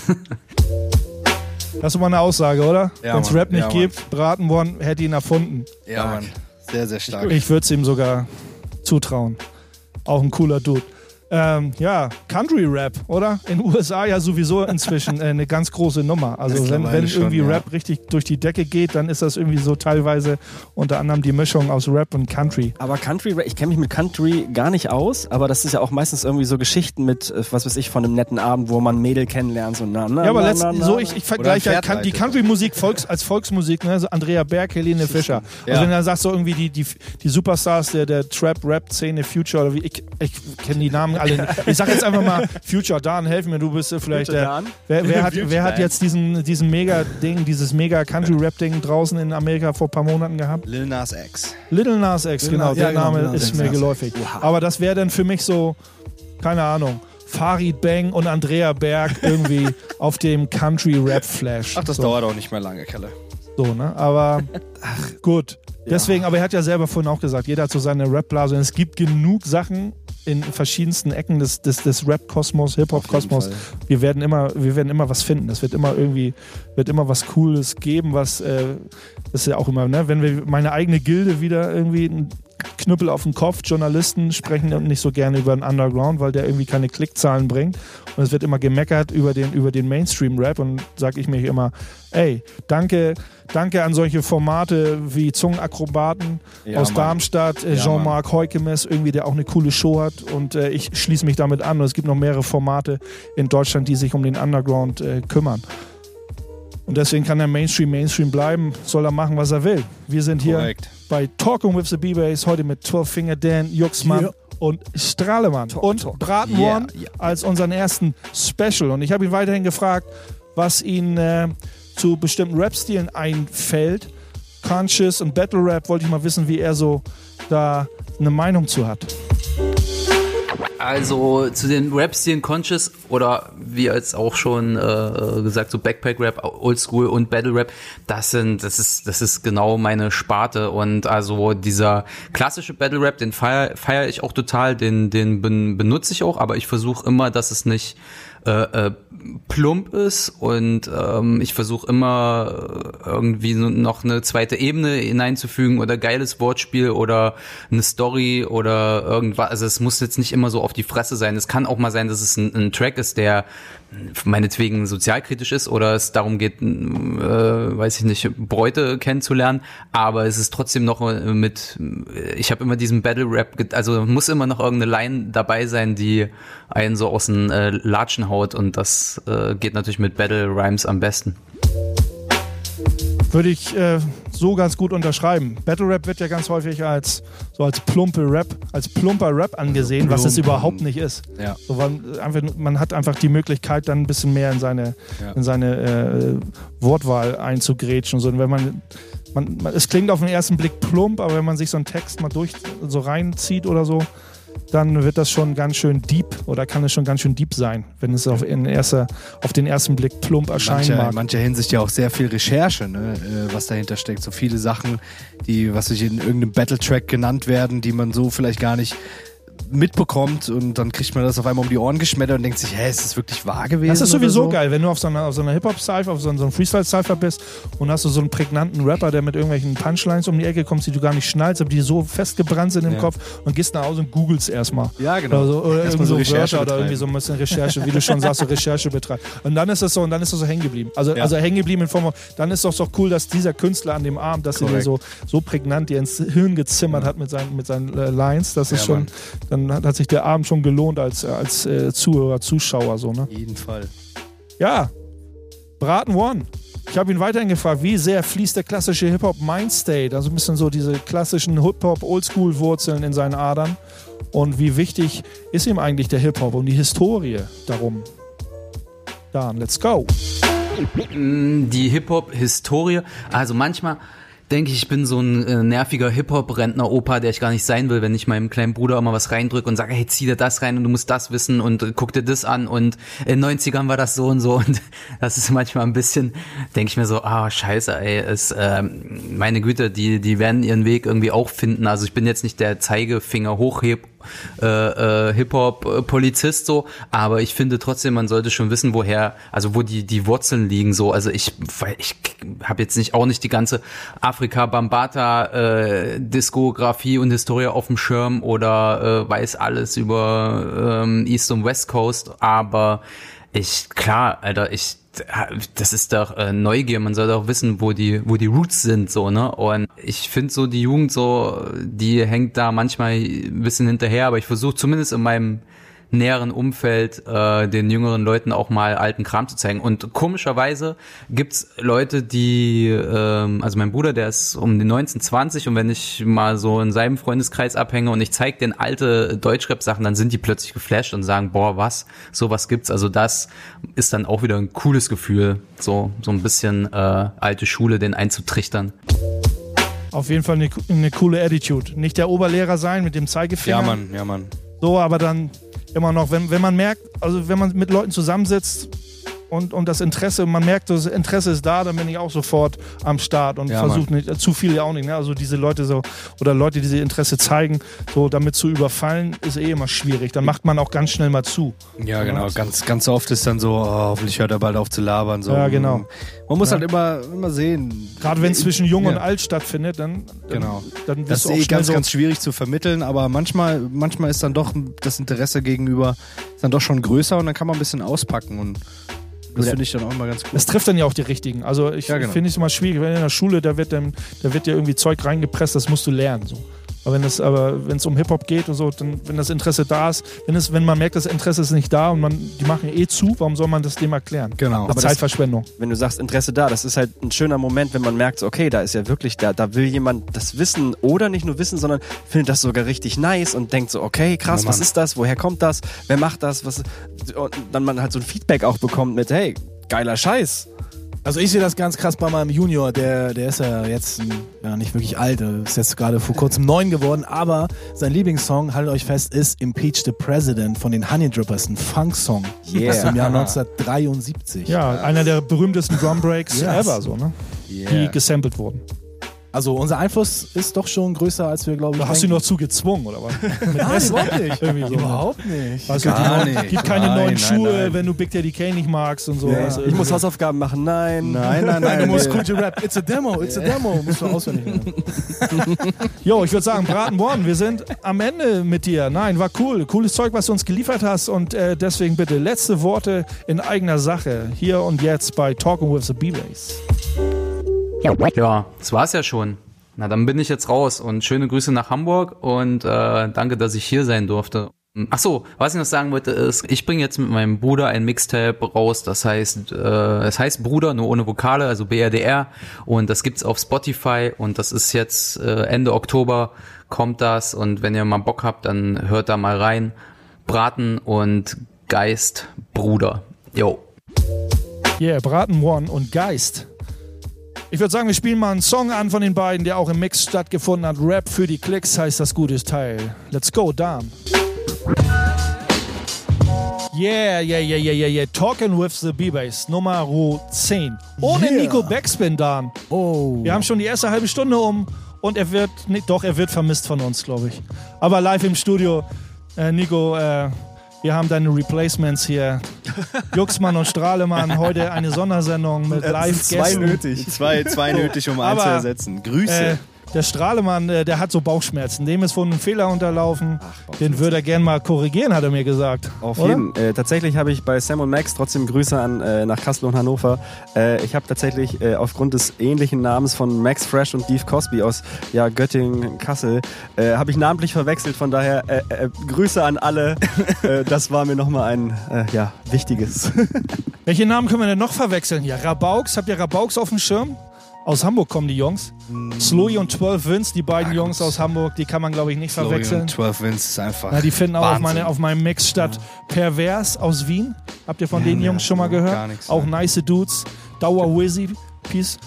[SPEAKER 2] Das ist mal eine Aussage, oder?
[SPEAKER 3] Ja,
[SPEAKER 2] wenn es. Rap nicht
[SPEAKER 3] Ja,
[SPEAKER 2] gibt, Braten One hätte ihn erfunden.
[SPEAKER 3] Ja, Mann. Sehr, sehr stark.
[SPEAKER 2] Ich würde es ihm sogar zutrauen. Auch ein cooler Dude. Ähm, ja, Country Rap, oder? In den USA ja sowieso inzwischen äh, eine ganz große Nummer. Also wenn, wenn
[SPEAKER 3] schon,
[SPEAKER 2] irgendwie
[SPEAKER 3] ja.
[SPEAKER 2] Rap richtig durch die Decke geht, dann ist das irgendwie so teilweise unter anderem die Mischung aus Rap und Country.
[SPEAKER 5] Aber Country, ich kenne mich mit Country gar nicht aus, aber das ist ja auch meistens irgendwie so Geschichten mit, äh, was weiß ich, von einem netten Abend, wo man Mädel kennenlernt, so na, na,
[SPEAKER 2] Ja, aber
[SPEAKER 5] na,
[SPEAKER 2] letzt,
[SPEAKER 5] na, na,
[SPEAKER 2] so ich, ich vergleiche halt kan- die. Country-Musik Volks, als Volksmusik, ne? so Andrea Berg, Helene Fischer. Also
[SPEAKER 3] Ja.
[SPEAKER 2] wenn du dann sagst so irgendwie die, die, die Superstars der, der Trap-Rap-Szene, Future oder wie, ich, ich kenne die Namen alle. Ich sag jetzt einfach mal Future, Dan, helf mir, du bist äh, vielleicht
[SPEAKER 5] Future
[SPEAKER 2] der.
[SPEAKER 5] Dan?
[SPEAKER 2] Wer, wer, hat, wer hat jetzt diesen, diesen Mega-Ding, dieses Mega-Country-Rap-Ding draußen in Amerika vor ein paar Monaten gehabt?
[SPEAKER 3] Lil Nas X.
[SPEAKER 2] Little Nas X,
[SPEAKER 4] Little
[SPEAKER 2] genau,
[SPEAKER 4] Nas-
[SPEAKER 2] der
[SPEAKER 4] ja, genau,
[SPEAKER 2] Name
[SPEAKER 4] Lil Nas
[SPEAKER 2] ist mir
[SPEAKER 4] ja.
[SPEAKER 2] geläufig. Aber das wäre dann für mich so, keine Ahnung, Farid Bang und Andrea Berg irgendwie auf dem Country-Rap-Flash.
[SPEAKER 3] Ach, das
[SPEAKER 2] so.
[SPEAKER 3] dauert auch nicht mehr lange, Kelle.
[SPEAKER 2] So, ne? Aber gut. Deswegen, aber er hat ja selber vorhin auch gesagt, jeder hat so seine Rap-Blase. Und es gibt genug Sachen in verschiedensten Ecken des, des, des Rap-Kosmos, Hip-Hop-Kosmos. Wir werden immer, wir werden immer was finden. Es wird immer irgendwie, wird immer was Cooles geben, was, äh, das ist ja auch immer, ne? Wenn wir meine eigene Gilde wieder irgendwie Knüppel auf den Kopf, Journalisten sprechen nicht so gerne über den Underground, weil der irgendwie keine Klickzahlen bringt. Und es wird immer gemeckert über den, über den Mainstream-Rap und sag ich mir immer, ey, danke, danke an solche Formate wie Zungenakrobaten
[SPEAKER 3] Ja,
[SPEAKER 2] aus
[SPEAKER 3] Mann.
[SPEAKER 2] Darmstadt,
[SPEAKER 3] Ja,
[SPEAKER 2] Jean-Marc Heukemes, irgendwie, der auch eine coole Show hat und äh, ich schließe mich damit an und es gibt noch mehrere Formate in Deutschland, die sich um den Underground äh, kümmern. Und deswegen kann der Mainstream Mainstream bleiben, soll er machen, was er will. Wir sind hier
[SPEAKER 3] Korrekt.
[SPEAKER 2] Bei Talking with the B-Bass, heute mit 12 Finger Dan, Juxmann
[SPEAKER 4] Ja.
[SPEAKER 2] und Strahlemann und Braten
[SPEAKER 3] Yeah,
[SPEAKER 2] One
[SPEAKER 3] yeah.
[SPEAKER 2] als unseren ersten Special. Und ich habe ihn weiterhin gefragt, was ihn äh, zu bestimmten Rap-Stilen einfällt. Conscious und Battle Rap wollte ich mal wissen, wie er so da eine Meinung zu hat.
[SPEAKER 1] Also zu den Rap-Stilen Conscious oder wie als auch schon äh, gesagt, so Backpack-Rap, Oldschool und Battle-Rap, das sind, das ist, das ist genau meine Sparte. Und also dieser klassische Battle-Rap, den feiere feier ich auch total, den, den ben, benutze ich auch, aber ich versuche immer, dass es nicht äh, äh, plump ist und ähm, ich versuche immer äh, irgendwie noch eine zweite Ebene hineinzufügen oder geiles Wortspiel oder eine Story oder irgendwas. Also es muss jetzt nicht immer so auf die Fresse sein. Es kann auch mal sein, dass es ein, ein Track ist, der meinetwegen sozialkritisch ist oder es darum geht, äh, weiß ich nicht, Bräute kennenzulernen, aber es ist trotzdem noch äh, mit, ich habe immer diesen Battle Rap, also muss immer noch irgendeine Line dabei sein, die einen so aus den äh, Latschen haut und das äh, geht natürlich mit Battle Rhymes am besten.
[SPEAKER 2] Würde ich äh, so ganz gut unterschreiben. Battle Rap wird ja ganz häufig als so als plumpe Rap, als plumper Rap angesehen, was es überhaupt nicht ist.
[SPEAKER 3] Ja.
[SPEAKER 2] So, man, einfach, man hat einfach die Möglichkeit, dann ein bisschen mehr in seine,
[SPEAKER 3] Ja.
[SPEAKER 2] in seine äh, Wortwahl einzugrätschen. So, und wenn man, man, man, es klingt auf den ersten Blick plump, aber wenn man sich so einen Text mal durch so reinzieht oder so, dann wird das schon ganz schön deep oder kann es schon ganz schön deep sein, wenn es auf, erster, auf den ersten Blick plump erscheinen
[SPEAKER 3] mancher,
[SPEAKER 2] mag.
[SPEAKER 3] in mancher Hinsicht ja auch sehr viel Recherche, ne, äh, was dahinter steckt. So viele Sachen, die, was sich in irgendeinem Battle-Track genannt werden, die man so vielleicht gar nicht mitbekommt und dann kriegt man das auf einmal um die Ohren geschmettert und denkt sich, hä, ist das wirklich wahr gewesen?
[SPEAKER 2] Das ist sowieso
[SPEAKER 3] so?
[SPEAKER 2] geil, wenn du auf so einer, auf so einer Hip-Hop-Cypher, auf so einem, so einem Freestyle-Cypher bist und hast du so einen prägnanten Rapper, der mit irgendwelchen Punchlines um die Ecke kommt, die du gar nicht schnallst, aber die so festgebrannt sind im
[SPEAKER 3] Ja.
[SPEAKER 2] Kopf und gehst nach Hause und googelst erstmal.
[SPEAKER 3] Ja, genau.
[SPEAKER 2] Oder, so, oder
[SPEAKER 3] Erstmal
[SPEAKER 2] irgendwie
[SPEAKER 3] so Recherche
[SPEAKER 2] Wörter oder irgendwie so ein bisschen Recherche, wie du schon sagst, so Recherche betreiben. Und dann ist das so, und dann ist das so hängen geblieben. Also,
[SPEAKER 3] Ja.
[SPEAKER 2] also hängen geblieben in Form von, dann ist doch so cool, dass dieser Künstler an dem Abend, dass er dir so, so prägnant dir ins Hirn gezimmert hat mit seinen, mit seinen äh, Lines. Das ist
[SPEAKER 3] Ja,
[SPEAKER 2] schon,
[SPEAKER 3] Mann.
[SPEAKER 2] Dann hat, hat sich der Abend schon gelohnt als, äh, als äh, Zuhörer, Zuschauer, so, ne?
[SPEAKER 3] Auf jeden Fall.
[SPEAKER 2] Ja, Braten One. Ich habe ihn weiterhin gefragt, wie sehr fließt der klassische Hip-Hop Mindstate, also ein bisschen so diese klassischen Hip-Hop Oldschool-Wurzeln in seinen Adern und wie wichtig ist ihm eigentlich der Hip-Hop und die Historie darum. Dann, let's go.
[SPEAKER 1] Mm, Die Hip-Hop-Historie. Also manchmal denke ich, ich bin so ein äh, nerviger Hip-Hop-Rentner-Opa, der ich gar nicht sein will, wenn ich meinem kleinen Bruder immer was reindrücke und sage, hey, zieh dir das rein und du musst das wissen und äh, guck dir das an und in den 90ern war das so und so und das ist manchmal ein bisschen, denke ich mir so, ah, scheiße, ey, ist, ähm, meine Güte, die, die werden ihren Weg irgendwie auch finden. Also ich bin jetzt nicht der Zeigefinger hochheb äh, äh, Hip-Hop-Polizist so, aber ich finde trotzdem, man sollte schon wissen, woher, also wo die, die Wurzeln liegen so. Also ich, ich habe jetzt nicht auch nicht die ganze Afrika Bambata äh, Diskografie und Historie auf dem Schirm oder äh, weiß alles über ähm, East und West Coast, aber ich, klar, Alter, ich, das ist doch äh, Neugier, man soll doch wissen, wo die, wo die Roots sind, so, ne? Und ich finde so, die Jugend so, die hängt da manchmal ein bisschen hinterher, aber ich versuche zumindest in meinem näheren Umfeld äh, den jüngeren Leuten auch mal alten Kram zu zeigen. Und komischerweise gibt's Leute, die, ähm, also mein Bruder, der ist um die 19, 20 und wenn ich mal so in seinem Freundeskreis abhänge und ich zeige den alte Deutschrap-Sachen, dann sind die plötzlich geflasht und sagen, boah, was, sowas gibt's. Also das ist dann auch wieder ein cooles Gefühl, so, so ein bisschen äh, alte Schule, den einzutrichtern.
[SPEAKER 2] Auf jeden Fall eine, eine coole Attitude. Nicht der Oberlehrer sein mit dem Zeigefinger.
[SPEAKER 3] Ja, Mann, ja, Mann.
[SPEAKER 2] So, aber dann immer noch, wenn, wenn man merkt, also wenn man mit Leuten zusammensitzt und, und das Interesse, man merkt, das Interesse ist da, dann bin ich auch sofort am Start und
[SPEAKER 3] Ja,
[SPEAKER 2] versuche nicht, äh, zu viel ja auch nicht, ne? Also diese Leute so, oder Leute, die diese Interesse zeigen, so damit zu überfallen, ist eh immer schwierig. Dann macht man auch ganz schnell mal zu.
[SPEAKER 3] Ja, genau. Ganz, ganz oft ist dann so, oh, hoffentlich hört er bald auf zu labern. So.
[SPEAKER 2] Ja, genau.
[SPEAKER 3] Man muss
[SPEAKER 2] Ja.
[SPEAKER 3] halt immer, immer sehen.
[SPEAKER 2] Gerade wenn es zwischen Jung und
[SPEAKER 3] Ja.
[SPEAKER 2] alt stattfindet, dann, dann,
[SPEAKER 3] Genau.
[SPEAKER 2] dann
[SPEAKER 3] Das ist eh ganz,
[SPEAKER 2] so,
[SPEAKER 3] ganz schwierig zu vermitteln, aber manchmal, manchmal ist dann doch das Interesse gegenüber ist dann doch schon größer und dann kann man ein bisschen auspacken und das finde ich dann auch immer ganz cool.
[SPEAKER 2] Das trifft dann ja auch die richtigen. Also ich
[SPEAKER 3] Ja, genau.
[SPEAKER 2] finde es immer schwierig, wenn in der Schule, da wird dann, da wird ja irgendwie Zeug reingepresst, das musst du lernen. So. Aber wenn es aber wenn es um Hip-Hop geht und so, dann, wenn das Interesse da ist, wenn es, wenn man merkt, das Interesse ist nicht da und man, die machen eh zu, warum soll man das dem erklären?
[SPEAKER 3] Genau.
[SPEAKER 2] Das
[SPEAKER 5] Aber
[SPEAKER 2] ist
[SPEAKER 5] das-
[SPEAKER 2] Zeitverschwendung.
[SPEAKER 5] wenn du sagst Interesse da, das ist halt ein schöner Moment, wenn man merkt, so, okay, da ist ja wirklich, da, da will jemand das wissen oder nicht nur wissen, sondern findet das sogar richtig nice und denkt so, okay, krass,
[SPEAKER 3] Ja,
[SPEAKER 5] was ist das, woher kommt das, wer macht das, was, und dann man halt so ein Feedback auch bekommt mit, hey, geiler Scheiß.
[SPEAKER 4] Also ich sehe das ganz krass bei meinem Junior, der, der ist ja jetzt ja, nicht wirklich alt, er ist jetzt gerade vor kurzem neun geworden, aber sein Lieblingssong, haltet euch fest, ist Impeach the President von den Honey Drippers, ein Funk-Song
[SPEAKER 5] Yeah.
[SPEAKER 4] aus dem Jahr 1973.
[SPEAKER 2] Ja, einer der berühmtesten Drum Breaks
[SPEAKER 4] Yes.
[SPEAKER 2] ever, so, ne? die gesampelt wurden.
[SPEAKER 4] Also unser Einfluss ist doch schon größer, als wir, glaube ich,
[SPEAKER 2] Da hast du ihn noch zu gezwungen, oder was?
[SPEAKER 4] Nein, überhaupt nicht.
[SPEAKER 2] Irgendwie so.
[SPEAKER 4] Überhaupt nicht.
[SPEAKER 2] Du,
[SPEAKER 3] Gar nicht.
[SPEAKER 2] Gibt keine
[SPEAKER 3] Nein,
[SPEAKER 2] neuen
[SPEAKER 3] nein,
[SPEAKER 2] Schuhe,
[SPEAKER 3] nein.
[SPEAKER 2] wenn du Big Daddy Kane nicht magst und so.
[SPEAKER 4] Ja.
[SPEAKER 2] Du,
[SPEAKER 5] Ich muss Hausaufgaben machen, nein.
[SPEAKER 3] Nein, nein,
[SPEAKER 4] Nein, du musst to rap. It's a demo, it's a demo. Musst du auswendig lernen.
[SPEAKER 2] Jo, ich würde sagen, Braten One, wir sind am Ende mit dir. Nein, war cool. Cooles Zeug, was du uns geliefert hast. Und äh, deswegen bitte letzte Worte in eigener Sache. Hier und jetzt bei Talking with the B-Bass.
[SPEAKER 1] Ja, das war's ja schon. Na, dann bin ich jetzt raus und schöne Grüße nach Hamburg und äh, danke, dass ich hier sein durfte. Ach so, was ich noch sagen wollte ist, ich bringe jetzt mit meinem Bruder ein Mixtape raus, das heißt, äh, es heißt Bruder, nur ohne Vokale, also BRDR und das gibt's auf Spotify und das ist jetzt äh, Ende Oktober kommt das und wenn ihr mal Bock habt, dann hört da mal rein. Braten und Geist Bruder. Jo.
[SPEAKER 2] Yeah, Braten One und Geist. Ich würde sagen, wir spielen mal einen Song an von den beiden, der auch im Mix stattgefunden hat. Rap für die Klicks heißt das gute Teil. Let's go, down. Yeah, yeah, yeah, yeah, yeah, yeah. Talking with the B-Bass, Nummer 10. Ohne
[SPEAKER 4] Yeah.
[SPEAKER 2] Nico Backspin, Dan.
[SPEAKER 4] Oh.
[SPEAKER 2] Wir haben schon die erste halbe Stunde um und er wird, nee, doch, er wird vermisst von uns, glaube ich. Aber live im Studio, äh, Nico, äh, wir haben deine Replacements hier. Juxmann und Strahlemann, heute eine Sondersendung mit Live-Gästen.
[SPEAKER 3] nötig. Zwei, zwei nötig, um einen
[SPEAKER 2] Aber,
[SPEAKER 3] zu ersetzen. Grüße.
[SPEAKER 2] Äh, der Strahlemann, äh, der hat so Bauchschmerzen. Dem ist wohl ein Fehler unterlaufen. Den würde er gern mal korrigieren, hat er mir gesagt.
[SPEAKER 5] Auf
[SPEAKER 2] Oder?
[SPEAKER 5] jeden. Äh, tatsächlich habe ich bei Sam und Max trotzdem Grüße an äh, nach Kassel und Hannover. Äh, ich habe tatsächlich äh, aufgrund des ähnlichen Namens von Max Fresh und Steve Cosby aus ja, Göttingen, Kassel, äh, habe ich namentlich verwechselt. Von daher Grüße an alle. das war mir nochmal ein ja, wichtiges.
[SPEAKER 2] Welche Namen können wir denn noch verwechseln? Ja, Rabaux. Habt ihr Rabaux auf dem Schirm? Aus Hamburg kommen die Jungs. Slowy und 12 Vince, die beiden
[SPEAKER 3] Ja,
[SPEAKER 2] Jungs aus Hamburg, die kann man, glaube ich, nicht
[SPEAKER 3] Florian
[SPEAKER 2] verwechseln.
[SPEAKER 3] 12 Vince ist einfach.
[SPEAKER 2] Na, die finden auch auf,
[SPEAKER 3] Wahnsinn.
[SPEAKER 2] meine, auf meinem Mix statt. Pervers aus Wien. Habt ihr von
[SPEAKER 3] Ja,
[SPEAKER 2] den
[SPEAKER 3] nee,
[SPEAKER 2] Jungs schon mal gehört?
[SPEAKER 3] gar nichts,
[SPEAKER 2] auch nice Dudes. Dauer Wizzy. Peace,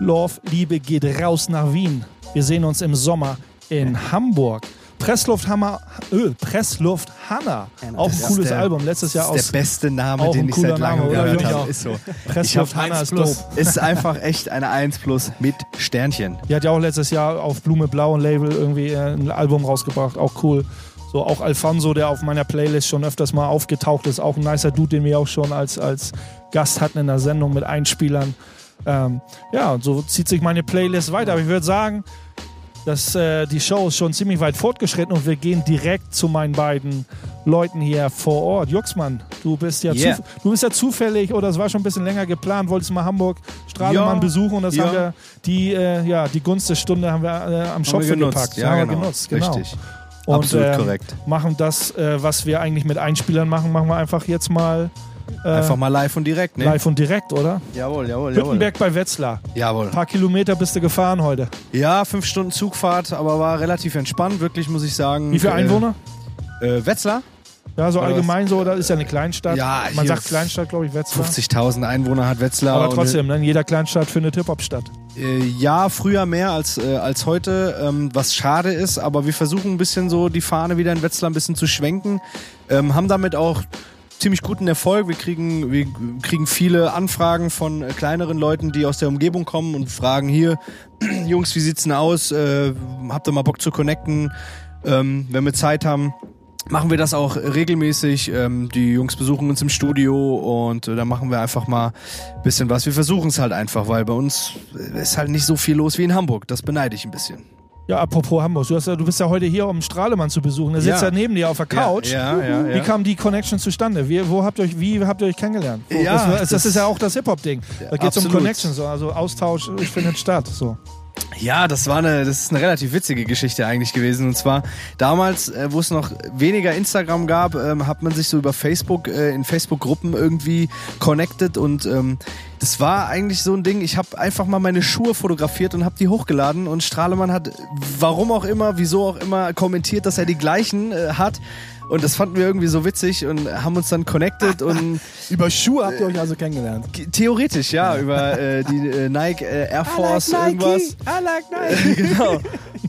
[SPEAKER 2] Love, Liebe geht raus nach Wien. Wir sehen uns im Sommer in Hamburg. Presslufthammer, äh, Pressluft Hanna. Auch ein
[SPEAKER 3] Das
[SPEAKER 2] cooles
[SPEAKER 3] der-
[SPEAKER 2] Album. Letztes Jahr
[SPEAKER 3] Das
[SPEAKER 2] aus
[SPEAKER 3] ist der beste Name, den ich seit langem gehört habe. Ist so.
[SPEAKER 2] Pressluft Hanna
[SPEAKER 3] 1
[SPEAKER 2] ist dope.
[SPEAKER 3] Ist einfach echt eine 1 plus mit Sternchen.
[SPEAKER 2] Die hat ja auch letztes Jahr auf Blume Blau ein Label irgendwie äh, ein Album rausgebracht. Auch cool. So auch Alfonso, der auf meiner Playlist schon öfters mal aufgetaucht ist. Auch ein nicer Dude, den wir auch schon als, als Gast hatten in der Sendung mit Einspielern. Ähm, ja, und so zieht sich meine Playlist weiter. Aber ich würde sagen, dass äh, die Show ist schon ziemlich weit fortgeschritten und wir gehen direkt zu meinen beiden Leuten hier vor Ort. Juxmann, du bist ja,
[SPEAKER 3] Yeah.
[SPEAKER 2] du bist ja zufällig oder es war schon ein bisschen länger geplant, wolltest mal Hamburg Strahlemann
[SPEAKER 3] Ja,
[SPEAKER 2] besuchen und das
[SPEAKER 3] ja.
[SPEAKER 2] haben wir die äh, ja die Gunst der Stunde haben wir äh, am
[SPEAKER 3] genutzt.
[SPEAKER 2] gepackt.
[SPEAKER 3] Ja, genau.
[SPEAKER 2] genutzt, genau.
[SPEAKER 3] Richtig.
[SPEAKER 2] Und
[SPEAKER 3] Absolut
[SPEAKER 2] ähm,
[SPEAKER 3] korrekt.
[SPEAKER 2] machen das, äh, was wir eigentlich mit Einspielern machen, machen wir einfach jetzt mal
[SPEAKER 3] Einfach mal live und direkt, ne?
[SPEAKER 2] live und direkt, oder?
[SPEAKER 3] Jawohl, jawohl, jawohl.
[SPEAKER 2] Hüttenberg bei Wetzlar.
[SPEAKER 3] Jawohl.
[SPEAKER 2] Ein paar Kilometer bist du gefahren heute.
[SPEAKER 3] Ja, fünf Stunden Zugfahrt, aber war relativ entspannt, wirklich, muss ich sagen.
[SPEAKER 2] Wie viele Einwohner?
[SPEAKER 3] Äh, äh, Wetzlar?
[SPEAKER 2] Ja, so
[SPEAKER 3] Oder
[SPEAKER 2] allgemein so, das ist ja eine Kleinstadt.
[SPEAKER 3] Ja,
[SPEAKER 2] Man sagt Kleinstadt, glaube ich, Wetzlar.
[SPEAKER 3] 50.000 Einwohner hat Wetzlar.
[SPEAKER 2] Aber trotzdem, ne, in jeder Kleinstadt findet Hip-Hop statt.
[SPEAKER 3] Äh, ja, früher mehr als, äh, als heute, ähm, was schade ist, aber wir versuchen ein bisschen so die Fahne wieder in Wetzlar ein bisschen zu schwenken. Ähm, haben damit auch ziemlich guten Erfolg. Wir kriegen, wir kriegen viele Anfragen von kleineren Leuten, die aus der Umgebung kommen und fragen hier, Jungs, wie sieht's denn aus? Äh, habt ihr mal Bock zu connecten? Ähm, wenn wir Zeit haben, machen wir das auch regelmäßig. Ähm, die Jungs besuchen uns im Studio und äh, dann machen wir einfach mal ein bisschen was. Wir versuchen es halt einfach, weil bei uns ist halt nicht so viel los wie in Hamburg. Das beneide ich ein bisschen.
[SPEAKER 2] Ja, apropos Hamburg, du, hast ja, du bist ja heute hier, um Strahlemann zu besuchen. Der sitzt
[SPEAKER 3] Ja.
[SPEAKER 2] ja neben dir auf der Couch.
[SPEAKER 3] Ja, ja.
[SPEAKER 2] Wie kam die Connection zustande? Wie, wo habt ihr euch, wie habt ihr euch kennengelernt? Wo,
[SPEAKER 3] Ja,
[SPEAKER 2] das, das,
[SPEAKER 3] das-
[SPEAKER 2] ist ja auch das Hip-Hop-Ding. Da geht es um. Connection, so, also Austausch findet statt. So.
[SPEAKER 3] Ja, das war eine, das ist eine relativ witzige Geschichte eigentlich gewesen. Und zwar damals, äh, wo es noch weniger Instagram gab, ähm, hat man sich so über Facebook äh, in Facebook-Gruppen irgendwie connected und ähm, das war eigentlich so ein Ding. Ich habe einfach mal meine Schuhe fotografiert und habe die hochgeladen und Strahlemann hat, warum auch immer, wieso auch immer, kommentiert, dass er die gleichen äh, hat. Und das fanden wir irgendwie so witzig und haben uns dann connected und
[SPEAKER 4] Über Schuhe habt ihr euch also kennengelernt.
[SPEAKER 3] theoretisch, ja, über äh, die äh, Nike äh, Air Force irgendwas.
[SPEAKER 4] I like Nike.
[SPEAKER 3] genau.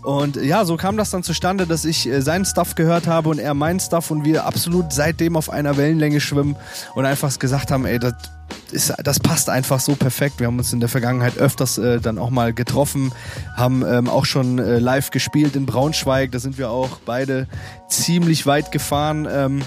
[SPEAKER 3] Und ja, so kam das dann zustande, dass ich äh, seinen Stuff gehört habe und er meinen Stuff und wir absolut seitdem auf einer Wellenlänge schwimmen und einfach gesagt haben, ey, das ist, das passt einfach so perfekt. Wir haben uns in der Vergangenheit öfters äh, dann auch mal getroffen, haben ähm, auch schon äh, live gespielt in Braunschweig. Da sind wir auch beide ziemlich weit gefahren. Ähm,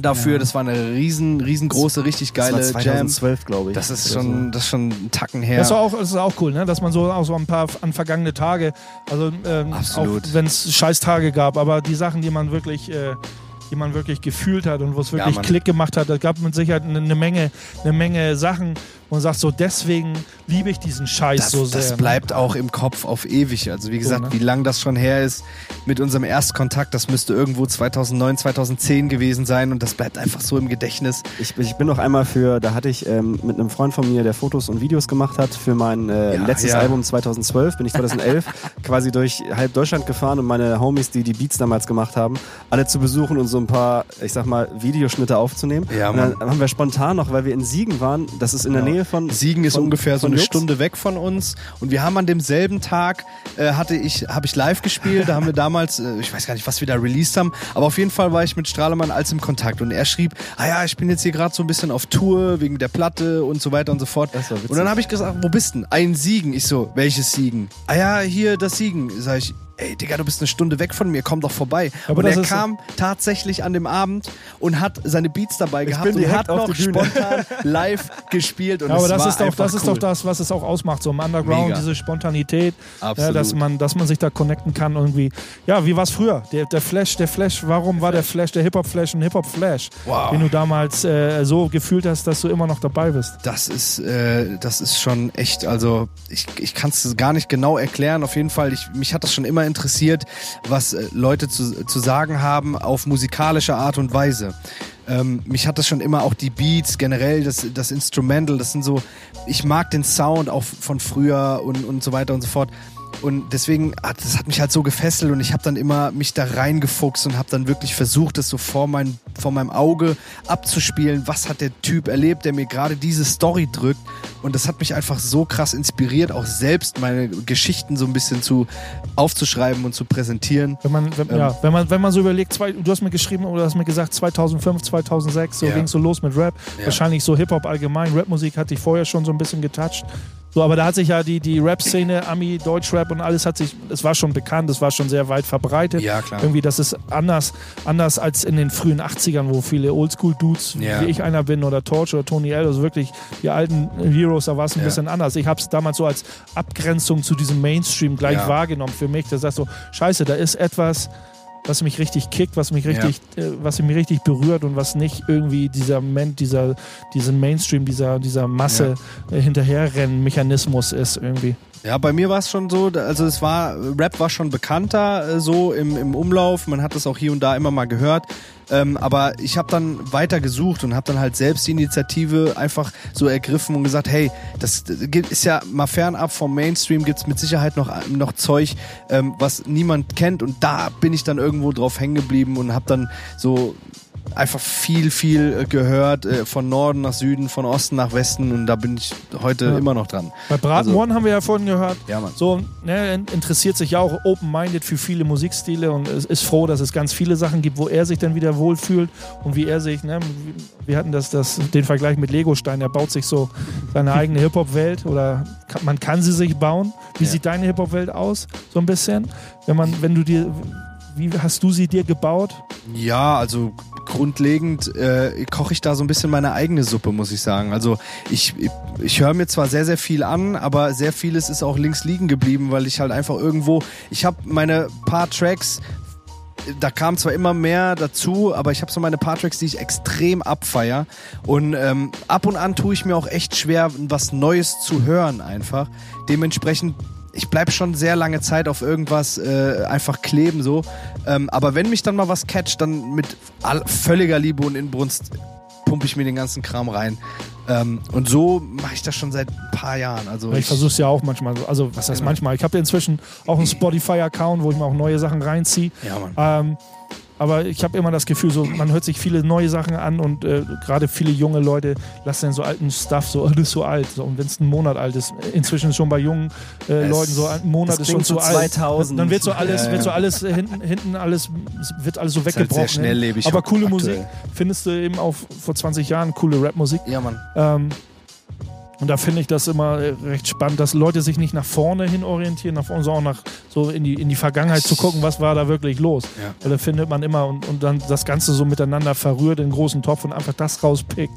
[SPEAKER 3] dafür, das war eine riesen, riesengroße, richtig geile
[SPEAKER 5] das war
[SPEAKER 3] Jam.
[SPEAKER 5] 2012, glaube ich.
[SPEAKER 3] Das ist schon, das ist schon ein Tacken her.
[SPEAKER 2] Das, ist auch, das ist auch cool, ne? dass man so auch so ein paar an vergangene Tage, also ähm, auch wenn es scheiß Tage gab, aber die Sachen, die man wirklich, äh, die man wirklich gefühlt hat und wo es wirklich
[SPEAKER 3] Mann.
[SPEAKER 2] Klick gemacht hat, da gab mit Sicherheit eine, eine Menge, eine Menge Sachen, und sagst so, deswegen liebe ich diesen Scheiß
[SPEAKER 3] Das,
[SPEAKER 2] so sehr.
[SPEAKER 3] das
[SPEAKER 2] ne?
[SPEAKER 3] bleibt auch im Kopf auf ewig. Also wie gesagt,
[SPEAKER 2] ne?
[SPEAKER 3] wie lang das schon her ist mit unserem Erstkontakt, das müsste irgendwo 2009, 2010 gewesen sein und das bleibt einfach so im Gedächtnis.
[SPEAKER 5] Ich, ich bin noch einmal für, da hatte ich ähm, mit einem Freund von mir, der Fotos und Videos gemacht hat, für mein äh,
[SPEAKER 3] Ja,
[SPEAKER 5] letztes
[SPEAKER 3] ja.
[SPEAKER 5] Album 2012, bin ich 2011 quasi durch halb Deutschland gefahren, um meine Homies, die die Beats damals gemacht haben, alle zu besuchen und so ein paar, ich sag mal, Videoschnitte aufzunehmen.
[SPEAKER 3] Ja,
[SPEAKER 5] und dann haben wir spontan noch, weil wir in Siegen waren, das ist in der
[SPEAKER 3] Genau.
[SPEAKER 5] Nähe von...
[SPEAKER 3] Siegen ist
[SPEAKER 5] von,
[SPEAKER 3] ungefähr so eine
[SPEAKER 5] Jux.
[SPEAKER 3] Stunde weg von uns und wir haben an demselben Tag äh, hatte ich habe ich live gespielt, da haben wir damals äh, ich weiß gar nicht, was wir da released haben, aber auf jeden Fall war ich mit Strahlemann als im Kontakt und er schrieb, ah ja, ich bin jetzt hier gerade so ein bisschen auf Tour wegen der Platte und so weiter und so fort. Und dann habe ich gesagt, wo bist denn? Ein Siegen. Ich so, welches Siegen? Ah ja, hier das Siegen. Sag ich, ey Digga, du bist eine Stunde weg von mir, komm doch vorbei.
[SPEAKER 2] Aber
[SPEAKER 3] und er
[SPEAKER 2] ist-
[SPEAKER 3] kam tatsächlich an dem Abend und hat seine Beats dabei gehabt
[SPEAKER 5] bin
[SPEAKER 3] und hat noch spontan live gespielt und
[SPEAKER 2] Ja, aber das ist, doch, das ist
[SPEAKER 3] cool.
[SPEAKER 2] doch das, was es auch ausmacht, so im Underground,
[SPEAKER 3] Mega.
[SPEAKER 2] diese Spontanität, ja, dass, man, dass man sich da connecten kann irgendwie. Ja, wie war es früher? Der, der Flash, der Flash, warum war der Flash, der Hip-Hop-Flash ein Hip-Hop-Flash?
[SPEAKER 3] Wow.
[SPEAKER 2] Den du damals äh, so gefühlt hast, dass du immer noch dabei bist.
[SPEAKER 3] Das ist, äh, das ist schon echt, also ich, ich kann es gar nicht genau erklären. Auf jeden Fall, ich, mich hat das schon immer interessiert, was äh, Leute zu, zu sagen haben auf musikalische Art und Weise. Ähm, mich hat das schon immer auch die Beats, generell das, das Instrumental, das sind so, ich mag den Sound auch von früher und, und so weiter und so fort. Und deswegen hat das hat mich halt so gefesselt und ich habe dann immer mich da reingefuchst und habe dann wirklich versucht, das so vor, mein, vor meinem Auge abzuspielen. Was hat der Typ erlebt, der mir gerade diese Story drückt? Und das hat mich einfach so krass inspiriert, auch selbst meine Geschichten so ein bisschen zu aufzuschreiben und zu präsentieren.
[SPEAKER 2] Wenn man, wenn,
[SPEAKER 3] Ähm.
[SPEAKER 2] ja, wenn man, wenn man so überlegt, zwei, du hast mir geschrieben oder hast mir gesagt, 2005, 2006, so
[SPEAKER 3] Ja.
[SPEAKER 2] ging es so los mit Rap.
[SPEAKER 3] Ja.
[SPEAKER 2] Wahrscheinlich so Hip-Hop allgemein. Rapmusik hatte ich vorher schon so ein bisschen getoucht. So, aber da hat sich ja die, die Rap-Szene, Ami, Deutschrap und alles hat sich, es war schon bekannt, es war schon sehr weit verbreitet.
[SPEAKER 3] Ja, klar.
[SPEAKER 2] Irgendwie, das ist anders, anders als in den frühen 80ern, wo viele Oldschool-Dudes,
[SPEAKER 3] Ja.
[SPEAKER 2] wie ich einer bin, oder Torch oder Tony L, also wirklich die alten Heroes, da war es ein
[SPEAKER 3] Ja.
[SPEAKER 2] bisschen anders. Ich habe es damals so als Abgrenzung zu diesem Mainstream gleich
[SPEAKER 3] Ja.
[SPEAKER 2] wahrgenommen für mich. Da sagst du, scheiße, da ist etwas, was mich richtig kickt, was mich richtig, äh, was mich richtig berührt und was nicht irgendwie dieser Men dieser, diesem Mainstream, dieser, dieser Masse äh, Hinterherrennen-Mechanismus ist irgendwie.
[SPEAKER 3] Ja, bei mir war es schon so, also es war, Rap war schon bekannter äh, so im, im Umlauf, man hat es auch hier und da immer mal gehört, ähm, aber ich habe dann weiter gesucht und habe dann halt selbst die Initiative einfach so ergriffen und gesagt, hey, das ist ja mal fernab vom Mainstream, gibt's mit Sicherheit noch, noch Zeug, ähm, was niemand kennt. Und da bin ich dann irgendwo drauf hängen geblieben und habe dann so einfach viel, viel äh, gehört, äh, von Norden nach Süden, von Osten nach Westen und da bin ich heute
[SPEAKER 2] Ja.
[SPEAKER 3] immer noch dran.
[SPEAKER 2] Bei Braten
[SPEAKER 3] Also-
[SPEAKER 2] haben wir ja vorhin gehört.
[SPEAKER 3] Ja, Mann.
[SPEAKER 2] So, ne, in- interessiert sich ja auch open-minded für viele Musikstile und ist, ist froh, dass es ganz viele Sachen gibt, wo er sich dann wieder wohlfühlt und wie er sich, ne, wir hatten das, das, den Vergleich mit Legostein, er baut sich so seine eigene Hip-Hop-Welt oder kann, man kann sie sich bauen. Wie
[SPEAKER 3] Ja.
[SPEAKER 2] sieht deine Hip-Hop-Welt aus, so ein bisschen? Wenn man, wenn du dir, wie hast du sie dir gebaut?
[SPEAKER 3] Ja, also grundlegend äh, koche ich da so ein bisschen meine eigene Suppe, muss ich sagen. Also ich, ich, ich höre mir zwar sehr, sehr viel an, aber sehr vieles ist auch links liegen geblieben, weil ich halt einfach irgendwo, ich habe meine paar Tracks, da kam zwar immer mehr dazu, aber ich habe so meine paar Tracks, die ich extrem abfeier. Und ähm, ab und an tue ich mir auch echt schwer, was Neues zu hören einfach. Dementsprechend, ich bleib schon sehr lange Zeit auf irgendwas äh, einfach kleben so. Ähm, aber wenn mich dann mal was catcht, dann mit all, völliger Liebe und Inbrunst pumpe ich mir den ganzen Kram rein. Ähm, und so mache ich das schon seit ein paar Jahren. Also
[SPEAKER 2] Ich versuche es ja auch manchmal, so- also was heißt
[SPEAKER 3] Genau.
[SPEAKER 2] manchmal? Ich habe ja inzwischen auch einen Spotify-Account, wo ich mir auch neue Sachen reinziehe.
[SPEAKER 3] Ja, Mann.
[SPEAKER 2] Ähm, aber ich habe immer das Gefühl, so, man hört sich viele neue Sachen an und äh, gerade viele junge Leute lassen dann so alten Stuff so, ist so alt. So, und wenn es ein Monat alt ist, inzwischen schon bei jungen äh, Leuten so ein Monat ist schon zu
[SPEAKER 5] so
[SPEAKER 2] alt.
[SPEAKER 5] 2000.
[SPEAKER 2] Dann wird so alles,
[SPEAKER 3] Ja,
[SPEAKER 2] wird so alles hinten, hinten alles, es wird alles so
[SPEAKER 3] halt
[SPEAKER 2] weggebrochen.
[SPEAKER 3] schnelllebig
[SPEAKER 2] aber coole
[SPEAKER 3] aktuell.
[SPEAKER 2] Musik findest du eben auch vor 20 Jahren, coole Rapmusik.
[SPEAKER 3] Ja, Mann.
[SPEAKER 2] Ähm, und da finde ich das immer äh, recht spannend, dass Leute sich nicht nach vorne hin orientieren, nach vorne, sondern nach, so in die, in die Vergangenheit zu gucken, was war da wirklich los.
[SPEAKER 3] Ja.
[SPEAKER 2] Weil da findet man immer und, und dann das Ganze so miteinander verrührt in großen Topf und einfach das rauspickt,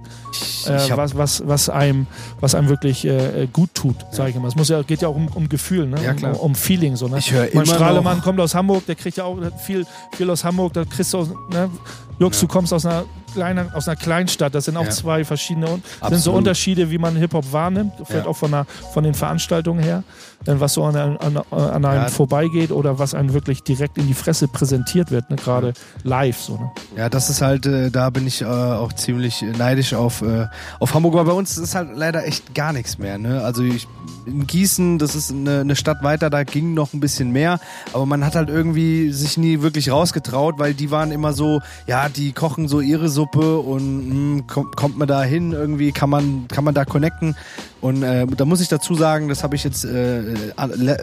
[SPEAKER 2] äh, was, was, was, einem, was einem wirklich äh, gut tut, sage ich immer. Es muss ja, geht ja auch um, um Gefühl, ne?
[SPEAKER 3] Ja,
[SPEAKER 2] um,
[SPEAKER 3] klar.
[SPEAKER 2] um Feeling. So, ne?
[SPEAKER 3] Ich höre
[SPEAKER 2] mein
[SPEAKER 3] immer
[SPEAKER 2] Strahlemann kommt aus Hamburg, der kriegt ja auch viel, viel aus Hamburg, da kriegst du, aus, ne? Jux, du kommst aus einer kleiner, aus einer Kleinstadt. Das sind auch
[SPEAKER 3] Ja.
[SPEAKER 2] zwei verschiedene, sind so
[SPEAKER 3] Absolut.
[SPEAKER 2] Unterschiede, wie man Hip-Hop wahrnimmt. Vielleicht
[SPEAKER 3] Ja.
[SPEAKER 2] auch von, der, von den Veranstaltungen her. Denn was so an, an, an einem
[SPEAKER 3] Ja.
[SPEAKER 2] vorbeigeht oder was einem wirklich direkt in die Fresse präsentiert wird, ne? gerade live. So, ne?
[SPEAKER 3] Ja, das ist halt, äh, da bin ich äh, auch ziemlich neidisch auf, äh, auf Hamburg, weil bei uns ist halt leider echt gar nichts mehr. Ne? Also ich, in Gießen, das ist eine, eine Stadt weiter, da ging noch ein bisschen mehr, aber man hat halt irgendwie sich nie wirklich rausgetraut, weil die waren immer so, ja, die kochen so ihre Suppe und mh, kommt, kommt man da hin, irgendwie kann man, kann man da connecten. Und äh, da muss ich dazu sagen, das habe ich jetzt äh,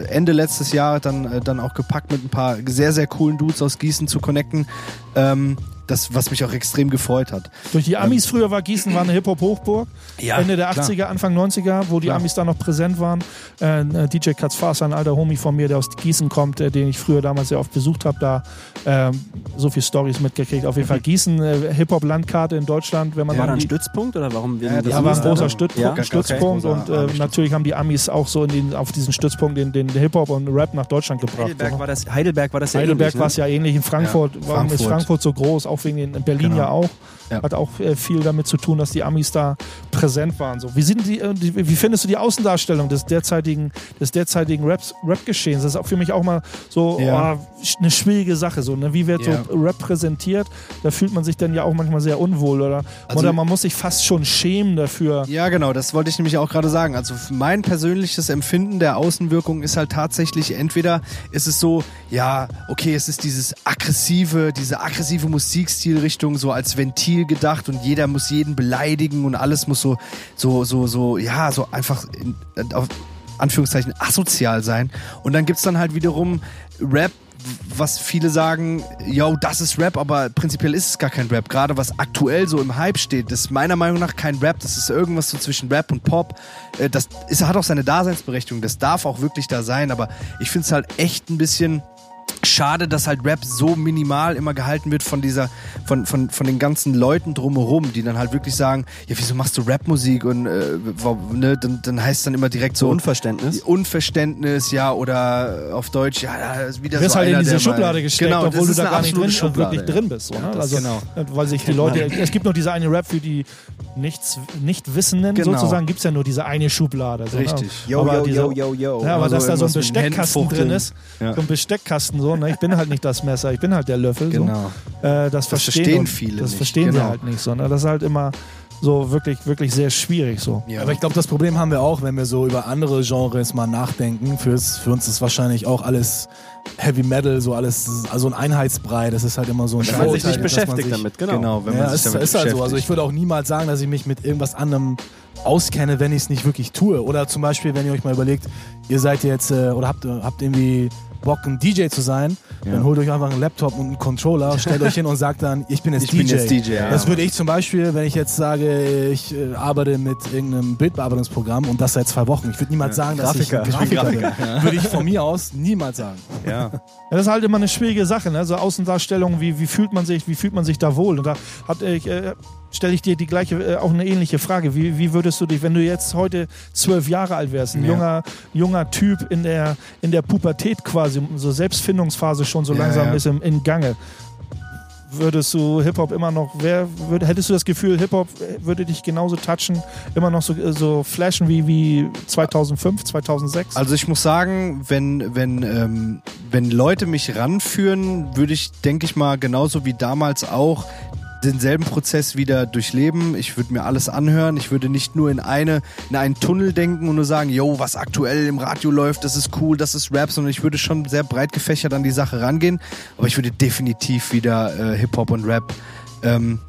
[SPEAKER 3] Ende letztes Jahr dann, äh, dann auch gepackt mit ein paar sehr, sehr coolen Dudes aus Gießen zu connecten. Ähm, das, was mich auch extrem gefreut hat.
[SPEAKER 2] Durch die Amis früher war Gießen war eine Hip-Hop-Hochburg.
[SPEAKER 3] Ja,
[SPEAKER 2] Ende der
[SPEAKER 3] klar.
[SPEAKER 2] 80er, Anfang 90er, wo die
[SPEAKER 3] Klar.
[SPEAKER 2] Amis da noch präsent waren. Äh, äh, DJ Katz Fass, ein alter Homie von mir, der aus Gießen kommt, äh, den ich früher damals sehr oft besucht habe, da ähm, so viel Stories mitgekriegt. Auf jeden Fall Gießen, äh, Hip-Hop-Landkarte in Deutschland, wenn man
[SPEAKER 5] War da
[SPEAKER 2] dann
[SPEAKER 5] ein Stützpunkt oder warum?
[SPEAKER 3] Ja, das
[SPEAKER 2] ja, war ein großer Stützpunkt,
[SPEAKER 5] Ja?
[SPEAKER 2] Stützpunkt
[SPEAKER 3] großer
[SPEAKER 2] und äh,
[SPEAKER 3] Ami-Stützpunkt.
[SPEAKER 2] natürlich haben die Amis auch so in den, auf diesen Stützpunkt den, den Hip-Hop und Rap nach Deutschland gebracht.
[SPEAKER 5] Heidelberg
[SPEAKER 2] so,
[SPEAKER 5] war das, Heidelberg war das ja
[SPEAKER 2] Heidelberg
[SPEAKER 5] ähnlich,
[SPEAKER 2] war es ja ähnlich. In Frankfurt,
[SPEAKER 3] Ja,
[SPEAKER 2] warum ist
[SPEAKER 3] Frankfurt.
[SPEAKER 2] Frankfurt so groß? Auch den, in Berlin
[SPEAKER 3] Genau.
[SPEAKER 2] ja auch.
[SPEAKER 3] Ja.
[SPEAKER 2] Hat auch äh, viel damit zu tun, dass die Amis da präsent waren. So. Wie, sind die, äh, wie findest du die Außendarstellung des derzeitigen, des derzeitigen Rap-Geschehens? das ist auch für mich auch mal so
[SPEAKER 3] Ja.
[SPEAKER 2] oh, eine schwierige Sache. So, ne? Wie wird
[SPEAKER 3] Ja.
[SPEAKER 2] so Rap präsentiert? Da fühlt man sich dann ja auch manchmal sehr unwohl. Oder,
[SPEAKER 3] Also-
[SPEAKER 2] oder man muss sich fast schon schämen dafür.
[SPEAKER 3] Ja, genau, das wollte ich nämlich auch gerade sagen. Also mein persönliches Empfinden der Außenwirkung ist halt tatsächlich, entweder ist es so, ja, okay, es ist dieses aggressive, diese aggressive Musikstilrichtung so als Ventil gedacht und jeder muss jeden beleidigen und alles muss so, so, so, so, ja, so einfach in, auf Anführungszeichen asozial sein. Und dann gibt's dann halt wiederum Rap, was viele sagen, yo, das ist Rap, aber prinzipiell ist es gar kein Rap. Gerade was aktuell so im Hype steht, das ist meiner Meinung nach kein Rap. Das ist irgendwas so zwischen Rap und Pop. Äh, Das ist, hat auch seine Daseinsberechtigung. Das darf auch wirklich da sein. Aber ich finde es halt echt ein bisschen schade, dass halt Rap so minimal immer gehalten wird von dieser, von, von, von den ganzen Leuten drumherum, die dann halt wirklich sagen, ja, wieso machst du Rapmusik? Und äh, ne, dann, dann heißt es dann immer direkt
[SPEAKER 5] So
[SPEAKER 3] so,
[SPEAKER 5] Unverständnis.
[SPEAKER 3] Unverständnis, ja, oder auf Deutsch, ja, da ist wieder
[SPEAKER 2] Du wirst
[SPEAKER 3] so
[SPEAKER 2] halt in
[SPEAKER 3] einer,
[SPEAKER 2] diese
[SPEAKER 3] der mal-
[SPEAKER 2] Schublade gesteckt,
[SPEAKER 3] genau,
[SPEAKER 2] obwohl
[SPEAKER 3] das
[SPEAKER 2] du
[SPEAKER 3] ist
[SPEAKER 2] da gar nicht drin,
[SPEAKER 3] Schublade,
[SPEAKER 2] wirklich
[SPEAKER 3] ja.
[SPEAKER 2] drin bist. So, ne? also,
[SPEAKER 3] genau.
[SPEAKER 2] Weil sich die Leute, es gibt nur diese eine Rap für die nichts, Nichtwissenden,
[SPEAKER 3] Genau.
[SPEAKER 2] sozusagen gibt es ja nur diese eine Schublade. So,
[SPEAKER 3] Richtig.
[SPEAKER 2] Ne?
[SPEAKER 5] Yo,
[SPEAKER 2] aber
[SPEAKER 5] yo,
[SPEAKER 2] diese,
[SPEAKER 5] yo, yo, yo.
[SPEAKER 2] Ja, aber
[SPEAKER 3] Also
[SPEAKER 2] dass da so ein Besteckkasten drin ist,
[SPEAKER 3] Ja.
[SPEAKER 2] so ein Besteckkasten so, ne? ich bin halt nicht das Messer, ich bin halt der Löffel.
[SPEAKER 3] Genau.
[SPEAKER 2] So. Äh, das, verstehen,
[SPEAKER 3] verstehen
[SPEAKER 2] und-
[SPEAKER 3] viele
[SPEAKER 2] Das
[SPEAKER 3] nicht,
[SPEAKER 2] verstehen sie
[SPEAKER 3] genau.
[SPEAKER 2] halt nicht. So, ne? Das ist halt immer so wirklich, wirklich sehr schwierig so.
[SPEAKER 3] Ja.
[SPEAKER 4] Aber ich glaube, das Problem haben wir auch, wenn wir so über andere Genres mal nachdenken. Für's, für uns ist wahrscheinlich auch alles Heavy Metal, so alles, also ein Einheitsbrei. Das ist halt immer so ein
[SPEAKER 5] Wenn man sich nicht beschäftigt
[SPEAKER 4] sich-
[SPEAKER 5] damit, genau.
[SPEAKER 3] Genau, wenn
[SPEAKER 4] ja,
[SPEAKER 3] man sich
[SPEAKER 4] ist,
[SPEAKER 3] damit
[SPEAKER 4] ist halt so. Also ich würde auch niemals sagen, dass ich mich mit irgendwas anderem auskenne, wenn ich es nicht wirklich tue. Oder zum Beispiel, wenn ihr euch mal überlegt, ihr seid jetzt äh, oder habt, habt irgendwie Bock, ein DJ zu sein, dann holt euch einfach einen Laptop und einen Controller, stellt euch hin und sagt dann, ich bin jetzt
[SPEAKER 3] Ich
[SPEAKER 4] DJ.
[SPEAKER 3] bin jetzt DJ, ja.
[SPEAKER 4] Das würde ich zum Beispiel, wenn ich jetzt sage, ich äh, arbeite mit irgendeinem Bildbearbeitungsprogramm und das seit zwei Wochen. Ich würde niemals sagen, dass
[SPEAKER 5] Grafiker.
[SPEAKER 4] ich ein Grafiker, bin. Würde ich von mir aus niemals sagen.
[SPEAKER 3] ja.
[SPEAKER 2] Ja, das ist halt immer eine schwierige Sache, ne? So Außendarstellung, wie, wie fühlt man sich, wie fühlt man sich da wohl? Und da hat, äh, äh, stelle ich dir die gleiche, äh, auch eine ähnliche Frage. Wie, wie würdest du dich, wenn du jetzt heute zwölf Jahre alt wärst, ein
[SPEAKER 3] Ja.
[SPEAKER 2] junger, junger Typ in der, in der Pubertät quasi, so Selbstfindungsphase schon so
[SPEAKER 3] Ja,
[SPEAKER 2] langsam
[SPEAKER 3] ja.
[SPEAKER 2] ist im, in Gange. Würdest du Hip-Hop immer noch, wer, würd, hättest du das Gefühl, Hip-Hop äh, würde dich genauso touchen, immer noch so, äh, so flashen wie, wie 2005, 2006?
[SPEAKER 3] Also ich muss sagen, wenn, wenn, ähm, wenn Leute mich ranführen, würde ich, denke ich mal, genauso wie damals auch denselben Prozess wieder durchleben. Ich würde mir alles anhören. Ich würde nicht nur in eine, in einen Tunnel denken und nur sagen, yo, was aktuell im Radio läuft, das ist cool, das ist Rap, sondern ich würde schon sehr breit gefächert an die Sache rangehen. Aber ich würde definitiv wieder äh, Hip-Hop und Rap ähm,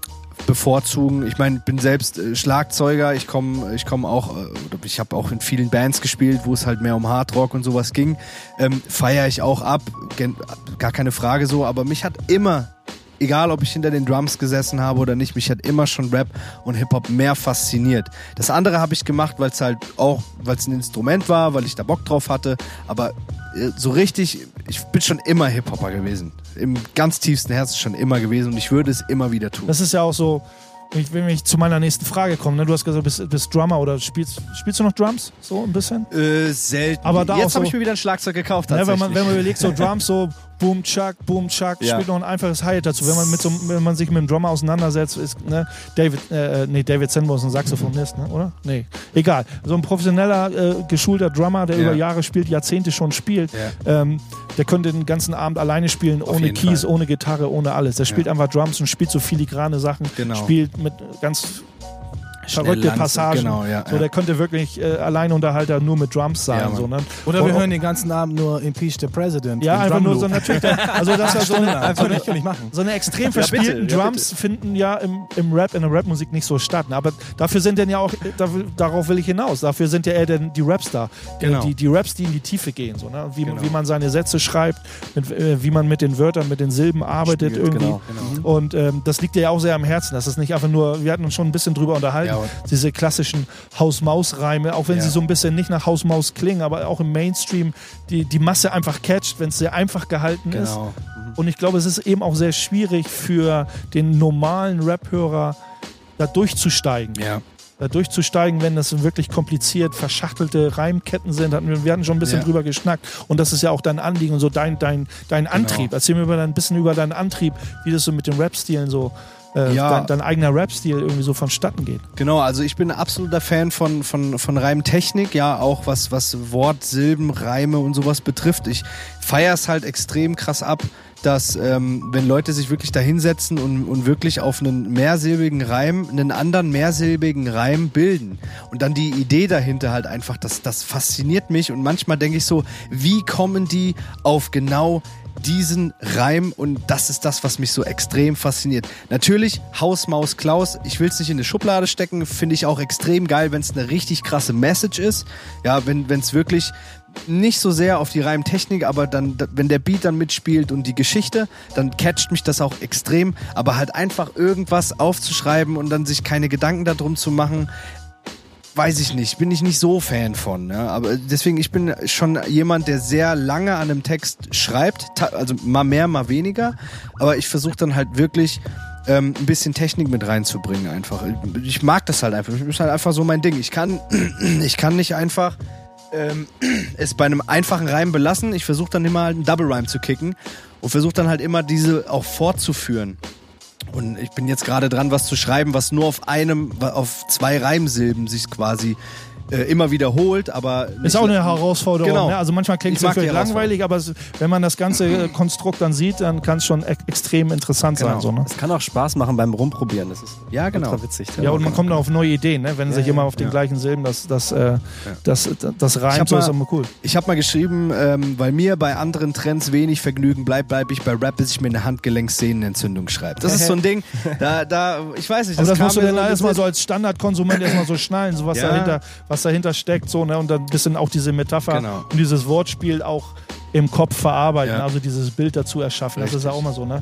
[SPEAKER 3] bevorzugen. Ich meine, bin selbst äh, Schlagzeuger. Ich komme ich komm auch, äh, ich habe auch in vielen Bands gespielt, wo es halt mehr um Hardrock und sowas ging. Ähm, Feiere ich auch ab, gar keine Frage so. Aber mich hat immer, egal ob ich hinter den Drums gesessen habe oder nicht, mich hat immer schon Rap und Hip-Hop mehr fasziniert. Das andere habe ich gemacht, weil es halt auch, weil es ein Instrument war, weil ich da Bock drauf hatte. Aber äh, so richtig, ich bin schon immer Hip-Hopper gewesen. Im ganz tiefsten Herzen schon immer gewesen und ich würde es immer wieder tun.
[SPEAKER 2] Das ist ja auch so, wenn ich, wenn ich zu meiner nächsten Frage komme, ne? du hast gesagt, du bist, bist Drummer oder spielst, spielst du noch Drums? So ein bisschen?
[SPEAKER 3] Äh, selten.
[SPEAKER 2] Aber da
[SPEAKER 3] Jetzt habe
[SPEAKER 2] so-
[SPEAKER 3] ich mir wieder ein Schlagzeug gekauft.
[SPEAKER 2] Ja, wenn, man, wenn man überlegt, so Drums, so, Boom Chuck, Boom Chuck,
[SPEAKER 3] Ja.
[SPEAKER 2] spielt noch ein einfaches Hi dazu. Wenn man, mit so, wenn man sich mit dem Drummer auseinandersetzt, ist ne, David, äh, nee, David Senbo ist ein Saxophonist, ne, oder? Nee, egal. So ein professioneller, äh, geschulter Drummer, der
[SPEAKER 3] Ja.
[SPEAKER 2] über Jahre spielt, Jahrzehnte schon spielt, ähm, der könnte den ganzen Abend alleine spielen, ohne
[SPEAKER 3] jeden
[SPEAKER 2] Keys,
[SPEAKER 3] Fall.
[SPEAKER 2] ohne Gitarre, ohne alles. Der spielt
[SPEAKER 3] Ja.
[SPEAKER 2] einfach Drums und spielt so filigrane Sachen,
[SPEAKER 3] Genau.
[SPEAKER 2] spielt mit ganz verrückte
[SPEAKER 3] Lanze,
[SPEAKER 2] Passagen.
[SPEAKER 3] genau, ja,
[SPEAKER 2] so,
[SPEAKER 3] ja.
[SPEAKER 2] der könnte wirklich äh, Alleinunterhalter nur mit Drums sein.
[SPEAKER 3] Ja,
[SPEAKER 2] so, ne?
[SPEAKER 4] Oder wir
[SPEAKER 2] Oh,
[SPEAKER 4] hören den ganzen Abend nur Impeach the President.
[SPEAKER 2] Ja, einfach nur so natürlich. Also das ist so eine,
[SPEAKER 4] Einfach nicht, ich machen.
[SPEAKER 2] so eine extrem
[SPEAKER 3] bitte,
[SPEAKER 2] verspielten
[SPEAKER 3] ja,
[SPEAKER 2] Drums finden ja im, im Rap, in der Rapmusik nicht so statt. ne? Aber dafür sind denn ja auch, dafür, darauf will ich hinaus. Dafür sind ja eher denn die Raps da.
[SPEAKER 3] Genau.
[SPEAKER 2] Die, die Raps, die in die Tiefe gehen. So, ne? wie,
[SPEAKER 3] Genau.
[SPEAKER 2] wie man seine Sätze schreibt, mit, äh, wie man mit den Wörtern, mit den Silben arbeitet
[SPEAKER 5] Spielt,
[SPEAKER 2] irgendwie.
[SPEAKER 5] genau,
[SPEAKER 2] Und ähm, das liegt dir ja auch sehr am Herzen. Das ist nicht einfach nur, wir hatten uns schon ein bisschen drüber unterhalten,
[SPEAKER 3] Ja,
[SPEAKER 2] diese klassischen Haus-Maus-Reime, auch wenn
[SPEAKER 3] Ja.
[SPEAKER 2] sie so ein bisschen nicht nach Haus-Maus klingen, aber auch im Mainstream die, die Masse einfach catcht, wenn es sehr einfach gehalten ist.
[SPEAKER 3] Genau.
[SPEAKER 2] Und ich glaube, es ist eben auch sehr schwierig für den normalen Rap-Hörer, da durchzusteigen.
[SPEAKER 3] Ja.
[SPEAKER 2] Da durchzusteigen, wenn das wirklich kompliziert verschachtelte Reimketten sind. Wir, hatten schon ein bisschen
[SPEAKER 3] Ja.
[SPEAKER 2] drüber geschnackt. Und das ist ja auch dein Anliegen und so dein, dein, dein
[SPEAKER 3] Genau.
[SPEAKER 2] Antrieb. Erzähl mir mal ein bisschen über deinen Antrieb, wie das so mit den Rap-Stilen so, äh,
[SPEAKER 3] Ja.
[SPEAKER 2] dein, dein eigener Rap-Stil irgendwie so vonstatten geht.
[SPEAKER 3] Genau, also ich bin ein absoluter Fan von, von, von Reimtechnik, ja, auch was, was Wort, Silben, Reime und sowas betrifft. Ich feiere es halt extrem krass ab, dass ähm, wenn Leute sich wirklich da hinsetzen und, und wirklich auf einen mehrsilbigen Reim, einen anderen mehrsilbigen Reim bilden. Und dann die Idee dahinter halt einfach, das, das fasziniert mich. Und manchmal denke ich so, wie kommen die auf genau diesen Reim und das ist das, was mich so extrem fasziniert. Natürlich, Haus, Maus, Klaus, ich will es nicht in eine Schublade stecken, finde ich auch extrem geil, wenn es eine richtig krasse Message ist. Ja, wenn es wirklich nicht so sehr auf die Reimtechnik, aber dann, da- wenn der Beat dann mitspielt und die Geschichte, dann catcht mich das auch extrem. Aber halt einfach irgendwas aufzuschreiben und dann sich keine Gedanken darum zu machen, weiß ich nicht, bin ich nicht so Fan von. Ja? Aber deswegen, ich bin schon jemand, der sehr lange an einem Text schreibt, also mal mehr, mal weniger. Aber ich versuche dann halt wirklich ähm, ein bisschen Technik mit reinzubringen einfach. Ich mag das halt einfach. Das ist halt einfach so mein Ding. Ich kann, ich kann nicht einfach ähm, es bei einem einfachen Reim belassen. Ich versuche dann immer halt einen Double Rhyme zu kicken und versuche dann halt immer diese auch fortzuführen. Und ich bin jetzt gerade dran, was zu schreiben, was nur auf einem, auf zwei Reimsilben sich quasi äh, immer wiederholt, aber
[SPEAKER 2] Ist auch eine Herausforderung.
[SPEAKER 3] Genau.
[SPEAKER 2] Ne? Also manchmal klingt es ja vielleicht langweilig, aber es, wenn man das ganze äh, Konstrukt dann sieht, dann kann es schon e extrem interessant
[SPEAKER 3] Genau.
[SPEAKER 2] sein. So, ne?
[SPEAKER 5] Es kann auch Spaß machen beim Rumprobieren. Das ist
[SPEAKER 3] Ja, genau.
[SPEAKER 5] ultra witzig.
[SPEAKER 2] Ja, und man kommt auch auf neue Ideen, ne? wenn sich immer auf den gleichen Silben das, das, äh, das, das reimt,
[SPEAKER 3] hab
[SPEAKER 2] so ist
[SPEAKER 3] mal-
[SPEAKER 2] immer cool.
[SPEAKER 3] Ich habe mal geschrieben, ähm, weil mir bei anderen Trends wenig Vergnügen bleibt, bleibe ich bei Rap, bis ich mir eine Handgelenkssehnenentzündung schreibe. Das ist so ein Ding, da, da, ich weiß nicht,
[SPEAKER 2] Aber das
[SPEAKER 3] kam
[SPEAKER 2] musst du dann erstmal so als Standardkonsument erstmal so schnallen, so was,
[SPEAKER 3] Ja.
[SPEAKER 2] dahinter, was dahinter steckt, so, ne? Und dann ein bisschen auch diese Metapher
[SPEAKER 3] Genau.
[SPEAKER 2] und dieses Wortspiel auch im Kopf verarbeiten,
[SPEAKER 3] Ja.
[SPEAKER 2] also dieses Bild dazu erschaffen. Das ist ja auch mal so, ne?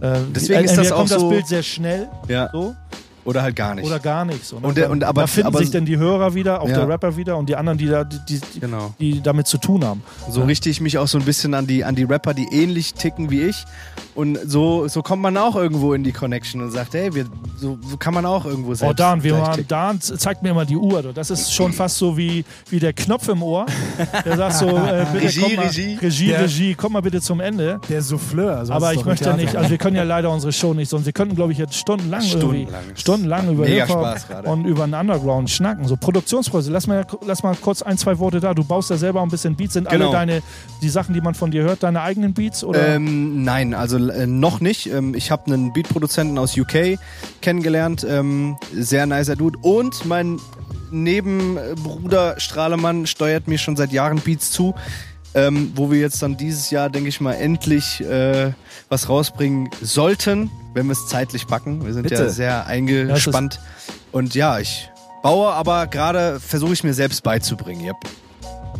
[SPEAKER 2] Äh,
[SPEAKER 3] Deswegen ist
[SPEAKER 2] entweder
[SPEAKER 3] das auch
[SPEAKER 2] kommt das
[SPEAKER 3] so-
[SPEAKER 2] Bild sehr schnell,
[SPEAKER 3] Ja.
[SPEAKER 2] so,
[SPEAKER 3] Oder halt gar nicht.
[SPEAKER 2] oder gar nicht. So, ne?
[SPEAKER 3] Und der- und aber-
[SPEAKER 2] da finden
[SPEAKER 3] aber-
[SPEAKER 2] sich dann die Hörer wieder, auch
[SPEAKER 3] Ja.
[SPEAKER 2] der Rapper wieder und die anderen, die, da, die, die,
[SPEAKER 3] Genau.
[SPEAKER 2] die damit zu tun haben.
[SPEAKER 3] So richte ich mich auch so ein bisschen an die, an die Rapper, die ähnlich ticken wie ich. Und so, so kommt man auch irgendwo in die Connection und sagt, hey, wir, so, so kann man auch irgendwo selbst
[SPEAKER 2] Oh, Dan, wir waren. Dan zeigt mir mal die Uhr. Das ist schon fast so wie, wie der Knopf im Ohr. Der sagt so, äh, bitte
[SPEAKER 3] Regie,
[SPEAKER 2] komm mal,
[SPEAKER 3] Regie.
[SPEAKER 2] Regie,
[SPEAKER 4] Der-
[SPEAKER 2] Regie, komm mal bitte zum Ende.
[SPEAKER 4] Der Souffleur. so ist
[SPEAKER 2] Aber ich möchte
[SPEAKER 4] Theater.
[SPEAKER 2] nicht, also wir können ja leider unsere Show nicht, sonst wir könnten, glaube ich, jetzt stundenlang,
[SPEAKER 3] Stundenlang.
[SPEAKER 2] irgendwie, stundenlang über
[SPEAKER 3] Mega
[SPEAKER 2] Hip-Hop
[SPEAKER 3] Spaß gerade.
[SPEAKER 2] und über den Underground schnacken. So Produktionsprozesse. Lass mal, lass mal kurz ein, zwei Worte da. Du baust ja selber ein bisschen Beats. Sind
[SPEAKER 3] Genau.
[SPEAKER 2] alle deine, die Sachen, die man von dir hört, deine eigenen Beats? Oder?
[SPEAKER 3] Ähm, nein, also äh, noch nicht. Ähm, ich habe einen Beatproduzenten aus UK kennengelernt, ähm, sehr nicer Dude. Und mein Nebenbruder Strahlemann steuert mir schon seit Jahren Beats zu, ähm, wo wir jetzt dann dieses Jahr, denke ich mal, endlich äh, was rausbringen sollten, wenn wir es zeitlich packen. Wir sind ja
[SPEAKER 5] Bitte.
[SPEAKER 3] sehr eingespannt. Und ja, ich baue, aber gerade versuche ich mir selbst beizubringen. Yep.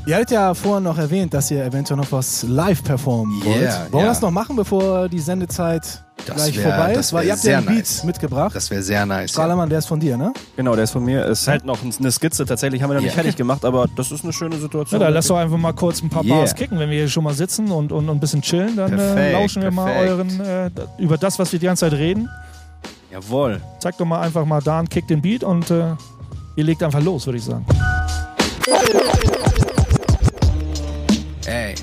[SPEAKER 4] Ihr hattet ja vorhin noch erwähnt, dass ihr eventuell noch was live performen wollt.
[SPEAKER 3] Yeah,
[SPEAKER 4] Wollen wir
[SPEAKER 3] ja.
[SPEAKER 4] das noch machen, bevor die Sendezeit
[SPEAKER 3] Das
[SPEAKER 4] gleich
[SPEAKER 3] wär-
[SPEAKER 4] vorbei
[SPEAKER 3] das
[SPEAKER 4] ist? Weil ihr habt ja einen
[SPEAKER 3] sehr
[SPEAKER 4] Beat
[SPEAKER 3] nice.
[SPEAKER 4] mitgebracht.
[SPEAKER 3] Das wäre sehr nice. Ja.
[SPEAKER 4] Strahlermann, der ist von dir, ne?
[SPEAKER 5] Genau, der ist von mir. Ist halt noch eine Skizze. Tatsächlich haben wir noch nicht
[SPEAKER 3] Ja.
[SPEAKER 5] fertig gemacht, aber das ist eine schöne
[SPEAKER 2] Ja,
[SPEAKER 5] Situation.
[SPEAKER 2] dann lass doch einfach mal kurz ein paar
[SPEAKER 3] Yeah.
[SPEAKER 2] Bars kicken, wenn wir hier schon mal sitzen und, und, und ein bisschen chillen. Dann äh,
[SPEAKER 3] Perfekt,
[SPEAKER 2] lauschen wir mal
[SPEAKER 3] perfekt.
[SPEAKER 2] euren, äh, über das, was wir die ganze Zeit reden.
[SPEAKER 3] Jawohl.
[SPEAKER 2] Zeig doch mal einfach mal Dan, kick den Beat und äh, ihr legt einfach los, würde ich sagen.
[SPEAKER 3] Ey.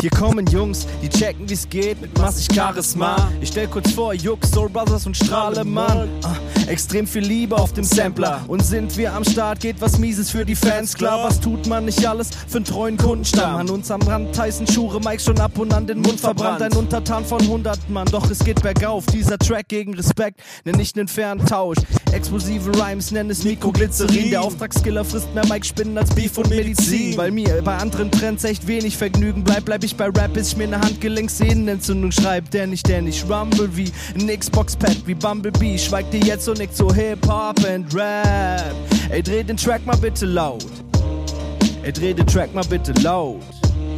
[SPEAKER 3] Hier kommen Jungs, die checken wie's geht mit massig Charisma. Ich stell kurz vor, Jux, Soul Brothers und Strahlemann. Ah, extrem viel Liebe auf dem Sampler. Und sind wir am Start, geht was Mieses für die Fans klar. Was tut man nicht alles für einen treuen Kundenstamm? An uns am Rand Tyson Schure, Mike schon ab und an den Mund verbrannt. Ein Untertan von 100 Mann, doch es geht bergauf. Dieser Track gegen Respekt, nenn ich nen fairen Tausch. Explosive Rhymes, nenn es Mikroglycerin. Der Auftragskiller frisst mehr Mike Spinnen als Beef und Medizin. Weil mir bei anderen Trends echt wenig Vergnügen bleibt, bleib ich bei Rap, bis ich mir ne Handgelenkssehnenentzündung schreib. Der nicht, der nicht rumble wie ein Xbox-Pad, wie Bumblebee. Schweigt dir jetzt und nickt so Hip-Hop and Rap. Ey, dreh den Track mal bitte laut. Ey, dreh den Track mal bitte laut.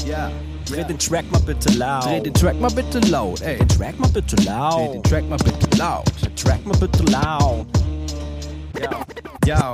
[SPEAKER 3] Ja.
[SPEAKER 5] Dreh den Track mal bitte laut.
[SPEAKER 3] Dreh den Track mal bitte laut. Ey,
[SPEAKER 5] Track mal bitte
[SPEAKER 3] dreh
[SPEAKER 5] laut.
[SPEAKER 3] den Track mal bitte laut.
[SPEAKER 5] Track mal bitte laut.
[SPEAKER 3] Ja.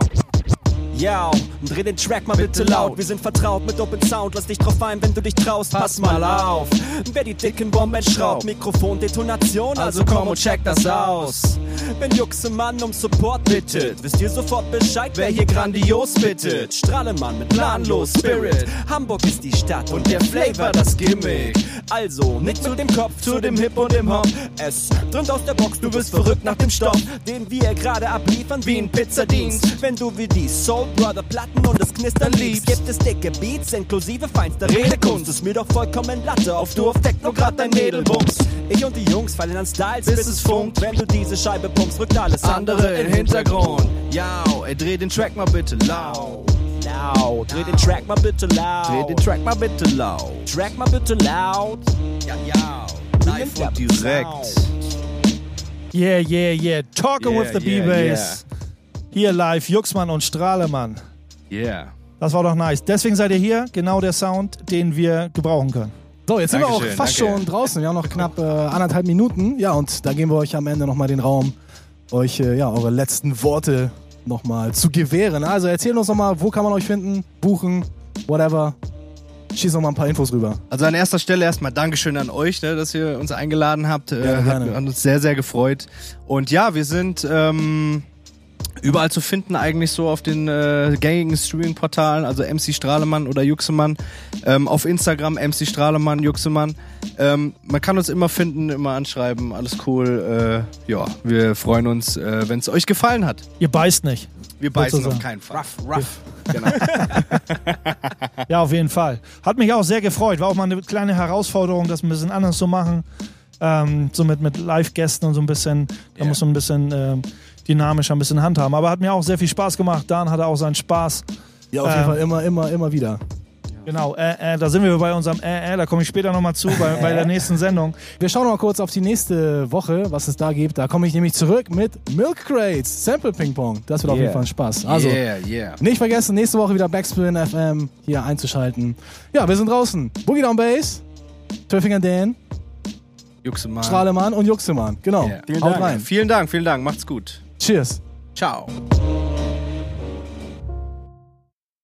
[SPEAKER 5] Ja, dreh den Track mal bitte laut. Wir sind vertraut mit Open Sound. Lass dich drauf ein, wenn du dich traust. Pass mal auf. Wer die dicken Bomben schraubt, Mikrofondetonation, also komm und check das aus. Wenn Juxemann um Support bittet, wisst ihr sofort Bescheid, wer hier grandios bittet. Strahlemann mit planlos Spirit. Hamburg ist die Stadt und der Flavor das Gimmick. Also, nicht zu dem Kopf, zu dem Hip und dem Hop. Es dringt aus der Box, du wirst verrückt nach dem Stoff, den wir gerade abliefern wie ein Pizzadienst. Wenn du wie die Soul Brother Platten und das Knistern liebst, gibt es dicke Beats inklusive feinster Redekunst. Ist mir doch vollkommen Latte, auf du auf Techno grad dein Mädel bummst. Ich und die Jungs fallen an Styles, bis es funkt. Wenn du diese Scheibe pumpst, rückt alles
[SPEAKER 3] Andere im Hintergrund. Ja, ey, dreh den Track mal bitte laut.
[SPEAKER 5] Laut, dreh den Track mal bitte laut.
[SPEAKER 3] Dreh den Track mal bitte laut.
[SPEAKER 5] Track mal bitte laut.
[SPEAKER 3] Ja, ja. Live und direkt.
[SPEAKER 2] Yeah, yeah, yeah. Talking
[SPEAKER 3] Yeah,
[SPEAKER 2] with the
[SPEAKER 3] yeah,
[SPEAKER 2] B-Bass. Hier live, Juxmann und Strahlemann.
[SPEAKER 3] Yeah.
[SPEAKER 2] Das war doch nice. Deswegen seid ihr hier, genau der Sound, den wir gebrauchen können.
[SPEAKER 4] So, jetzt sind wir auch
[SPEAKER 3] Dankeschön,
[SPEAKER 4] fast
[SPEAKER 3] danke.
[SPEAKER 4] schon draußen. Wir haben noch knapp äh, anderthalb Minuten. Ja, und da geben wir euch am Ende nochmal den Raum, euch äh, ja, eure letzten Worte nochmal zu gewähren. Also erzählt uns nochmal, wo kann man euch finden, buchen, whatever. Schieß noch mal ein paar Infos rüber.
[SPEAKER 3] Also an erster Stelle erstmal Dankeschön an euch, ne, dass ihr uns eingeladen habt. Äh,
[SPEAKER 4] Gerne,
[SPEAKER 3] hat, hat uns sehr, sehr gefreut. Und ja, wir sind ähm, überall zu finden, eigentlich so auf den äh, gängigen Streaming-Portalen, also MC Strahlemann oder Juxemann. Ähm, auf Instagram MC Strahlemann, Juxemann. Ähm, man kann uns immer finden, immer anschreiben, alles cool. Äh, ja, wir freuen uns, äh, wenn es euch gefallen hat.
[SPEAKER 2] Ihr beißt nicht.
[SPEAKER 3] Wir beißen
[SPEAKER 2] Sozusagen.
[SPEAKER 3] auf keinen Fall.
[SPEAKER 5] Rough, rough.
[SPEAKER 3] Genau.
[SPEAKER 2] Ja, auf jeden Fall. Hat mich auch sehr gefreut. War auch mal eine kleine Herausforderung, das ein bisschen anders zu machen. Ähm, so mit, mit Live-Gästen und so ein bisschen, da
[SPEAKER 3] Ja.
[SPEAKER 2] muss man ein bisschen ähm, dynamischer ein bisschen handhaben. Aber hat mir auch sehr viel Spaß gemacht. Dan hatte auch seinen Spaß.
[SPEAKER 4] Ja, auf
[SPEAKER 2] Ähm,
[SPEAKER 4] jeden Fall immer, immer, immer wieder.
[SPEAKER 2] Genau, äh, äh, da sind wir bei unserem äh, äh, da komme ich später nochmal zu, bei, bei der nächsten Sendung.
[SPEAKER 4] Wir schauen noch mal kurz auf die nächste Woche, was es da gibt. Da komme ich nämlich zurück mit Milk Crates, Sample Ping Pong. Das wird auf
[SPEAKER 5] Yeah.
[SPEAKER 4] jeden Fall ein Spaß. Also,
[SPEAKER 3] yeah, yeah.
[SPEAKER 4] nicht vergessen, nächste Woche wieder Backspin FM hier einzuschalten. Ja, wir sind draußen. Boogie Down Bass, Turfinger Dan,
[SPEAKER 3] Juxemann.
[SPEAKER 4] Strahlemann und Juxemann. Genau.
[SPEAKER 3] Yeah.
[SPEAKER 5] Vielen
[SPEAKER 4] Haut
[SPEAKER 5] Dank.
[SPEAKER 4] rein.
[SPEAKER 3] Vielen Dank, vielen Dank. Macht's gut.
[SPEAKER 4] Cheers.
[SPEAKER 3] Ciao.